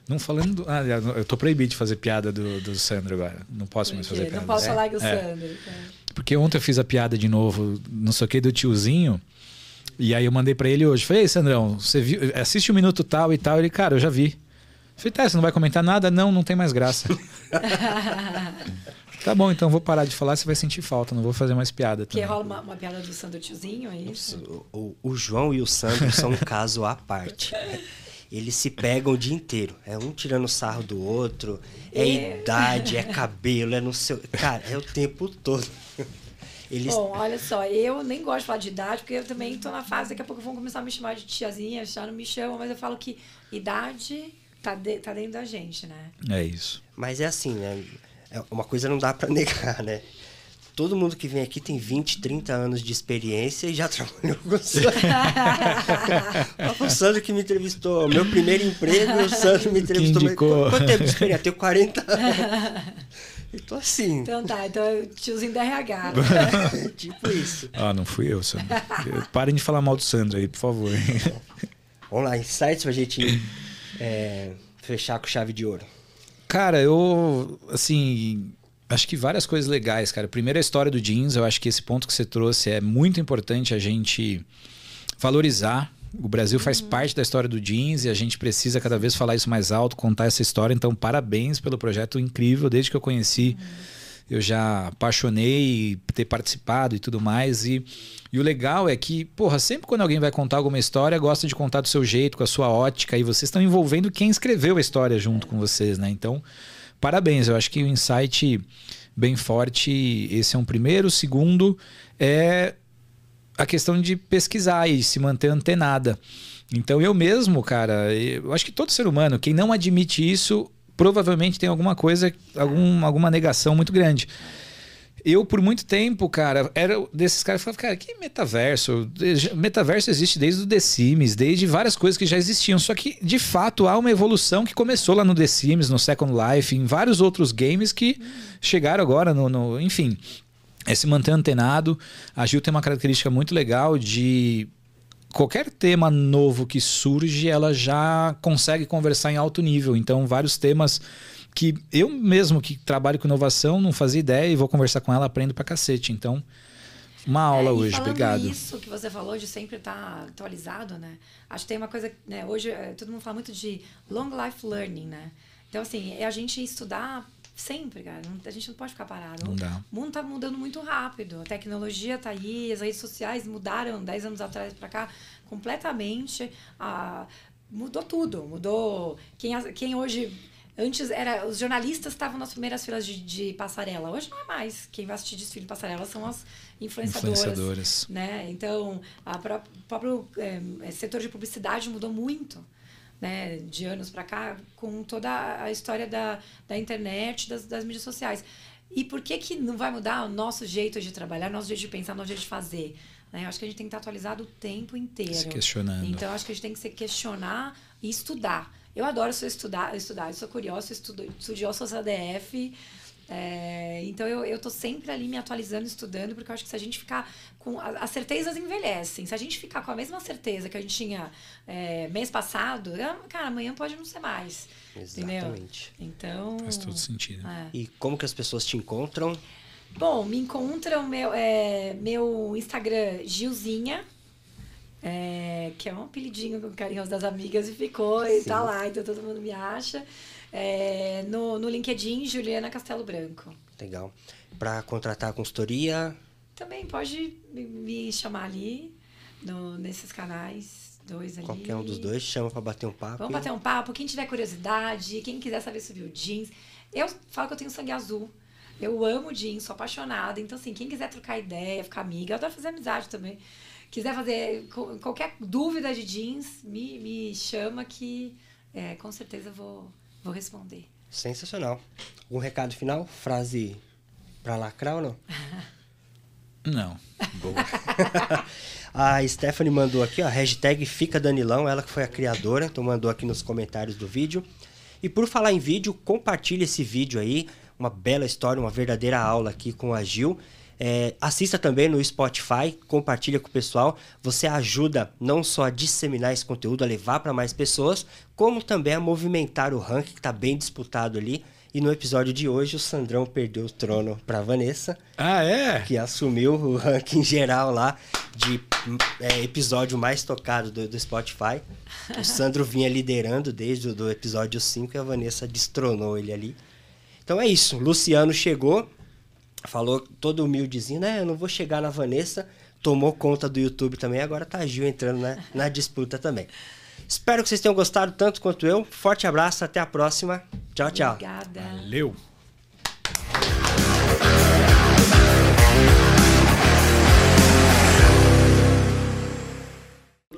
Speaker 2: Não falando. Do... Ah, eu tô proibido de fazer piada do, do Sandro agora. Não posso mais
Speaker 3: Porque
Speaker 2: fazer piada.
Speaker 3: não posso
Speaker 2: É.
Speaker 3: falar que o
Speaker 2: É.
Speaker 3: Sandro. é.
Speaker 2: Porque ontem eu fiz a piada de novo, não sei o que, do tiozinho. E aí eu mandei pra ele hoje. Falei, Ei, Sandrão, você viu? Assiste o um minuto tal e tal. Ele, cara, eu já vi. Falei, tá, você não vai comentar nada? Não, não tem mais graça. *laughs* tá bom, então vou parar de falar, você vai sentir falta, não vou fazer mais piada
Speaker 3: Que
Speaker 2: também.
Speaker 3: rola uma, uma piada do Sandro tiozinho, é isso?
Speaker 1: O, o- o João e o Sandro são um caso à parte. *laughs* Eles se pegam o dia inteiro. É um tirando sarro do outro. É,
Speaker 3: É.
Speaker 1: idade, é cabelo, é no seu. Cara, é o tempo todo. *laughs* Eles...
Speaker 3: Bom, olha só, eu nem gosto de falar de idade, porque eu também tô na fase, daqui a pouco vão começar a me chamar de tiazinha, já não me chamam, mas eu falo que idade tá, de, tá dentro da gente, né?
Speaker 2: É isso.
Speaker 1: Mas é assim, né? É uma coisa não dá para *laughs* negar, né? Todo mundo que vem aqui tem 20, 30 anos de experiência e já *laughs* trabalhou com o Sandro. *laughs* o Sandro que me entrevistou. Meu primeiro emprego, o Sandro me entrevistou. Quanto tempo de experiência? Tenho 40 *laughs* anos. Eu tô assim.
Speaker 3: Então tá, então é tiozinho da RH.
Speaker 1: Né? tipo isso.
Speaker 2: Ah, não fui eu, Sandro. Parem de falar mal do Sandro aí, por favor.
Speaker 1: Vamos lá, insights pra gente é, fechar com chave de ouro.
Speaker 2: Cara, eu, assim, acho que várias coisas legais, cara. Primeiro a história do jeans, eu acho que esse ponto que você trouxe é muito importante a gente valorizar. O Brasil faz uhum. parte da história do jeans e a gente precisa cada vez falar isso mais alto, contar essa história. Então, parabéns pelo projeto incrível. Desde que eu conheci, uhum. eu já apaixonei ter participado e tudo mais. E, e o legal é que, porra, sempre quando alguém vai contar alguma história, gosta de contar do seu jeito, com a sua ótica, e vocês estão envolvendo quem escreveu a história junto com vocês, né? Então, parabéns. Eu acho que o insight bem forte, esse é um primeiro. O segundo é a questão de pesquisar e se manter antenada. Então eu mesmo, cara, eu acho que todo ser humano, quem não admite isso, provavelmente tem alguma coisa, algum, alguma negação muito grande. Eu, por muito tempo, cara, era desses caras que falavam, cara, que metaverso? Metaverso existe desde o The Sims, desde várias coisas que já existiam. Só que, de fato, há uma evolução que começou lá no The Sims, no Second Life, em vários outros games que chegaram agora no. no enfim, é se manter antenado. A Gil tem uma característica muito legal de qualquer tema novo que surge, ela já consegue conversar em alto nível. Então, vários temas que eu mesmo que trabalho com inovação não fazia ideia e vou conversar com ela, aprendo pra cacete. Então, uma aula
Speaker 3: é,
Speaker 2: hoje, obrigado.
Speaker 3: Isso que você falou de sempre estar tá atualizado, né? Acho que tem uma coisa, né? Hoje é, todo mundo fala muito de long life learning, né? Então, assim, é a gente estudar sempre, cara. a gente não pode ficar parado.
Speaker 2: Não dá.
Speaker 3: O mundo tá mudando muito rápido. A tecnologia tá aí, as redes sociais mudaram 10 anos atrás para cá completamente. Ah, mudou tudo. Mudou. Quem, quem hoje Antes era os jornalistas estavam nas primeiras filas de, de, passarela. Hoje não é mais. Quem vai assistir desfile de passarela são as influenciadoras. influenciadoras. Né? Então, o próprio é, setor de publicidade mudou muito. Né, de anos para cá, com toda a história da, da internet, das, das mídias sociais. E por que, que não vai mudar o nosso jeito de trabalhar, nosso jeito de pensar, nosso jeito de fazer? Né? Eu acho que a gente tem que estar atualizado o tempo inteiro.
Speaker 2: Se questionando.
Speaker 3: Então, acho que a gente tem que se questionar e estudar. Eu adoro sou estudar, estudar, eu sou curiosa, estudo, estudiosa, sou ADF. É, então eu, eu tô sempre ali me atualizando, estudando, porque eu acho que se a gente ficar com. As certezas envelhecem. Se a gente ficar com a mesma certeza que a gente tinha é, mês passado, cara, amanhã pode não ser mais. Exatamente. Entendeu? Então.
Speaker 2: Faz todo sentido.
Speaker 1: É. E como que as pessoas te encontram?
Speaker 3: Bom, me encontram meu, é, meu Instagram Gilzinha, é, que é um apelidinho carinhoso das amigas e ficou Sim. e tá lá, então todo mundo me acha. É, no, no LinkedIn, Juliana Castelo Branco.
Speaker 1: Legal. Para contratar a consultoria?
Speaker 3: Também pode me chamar ali, no, nesses canais, dois ali.
Speaker 1: Qualquer um dos dois chama para bater um papo.
Speaker 3: Vamos bater um papo. Quem tiver curiosidade, quem quiser saber sobre o jeans. Eu falo que eu tenho sangue azul. Eu amo jeans, sou apaixonada. Então, assim, quem quiser trocar ideia, ficar amiga, eu adoro fazer amizade também quiser fazer qualquer dúvida de jeans, me, me chama que é, com certeza vou, vou responder.
Speaker 1: Sensacional. Um recado final? Frase para lacrar ou não? *laughs*
Speaker 2: Não.
Speaker 1: Boa. *laughs* a Stephanie mandou aqui, ó, hashtag Fica Danilão, ela que foi a criadora, então mandou aqui nos comentários do vídeo. E por falar em vídeo, compartilhe esse vídeo aí, uma bela história, uma verdadeira aula aqui com a Gil. É, assista também no Spotify, compartilha com o pessoal. Você ajuda não só a disseminar esse conteúdo, a levar para mais pessoas, como também a movimentar o ranking que está bem disputado ali. E no episódio de hoje, o Sandrão perdeu o trono para Vanessa.
Speaker 2: Ah, é?
Speaker 1: Que assumiu o ranking geral lá de é, episódio mais tocado do, do, Spotify. O Sandro vinha liderando desde o do episódio 5 e a Vanessa destronou ele ali. Então é isso. Luciano chegou, falou todo humildezinho, né? Eu não vou chegar na Vanessa. Tomou conta do YouTube também, agora tá Gil entrando na, *laughs* na disputa também. Espero que vocês tenham gostado tanto quanto eu. Forte abraço, até a próxima. Tchau, tchau.
Speaker 3: Obrigada.
Speaker 2: Valeu.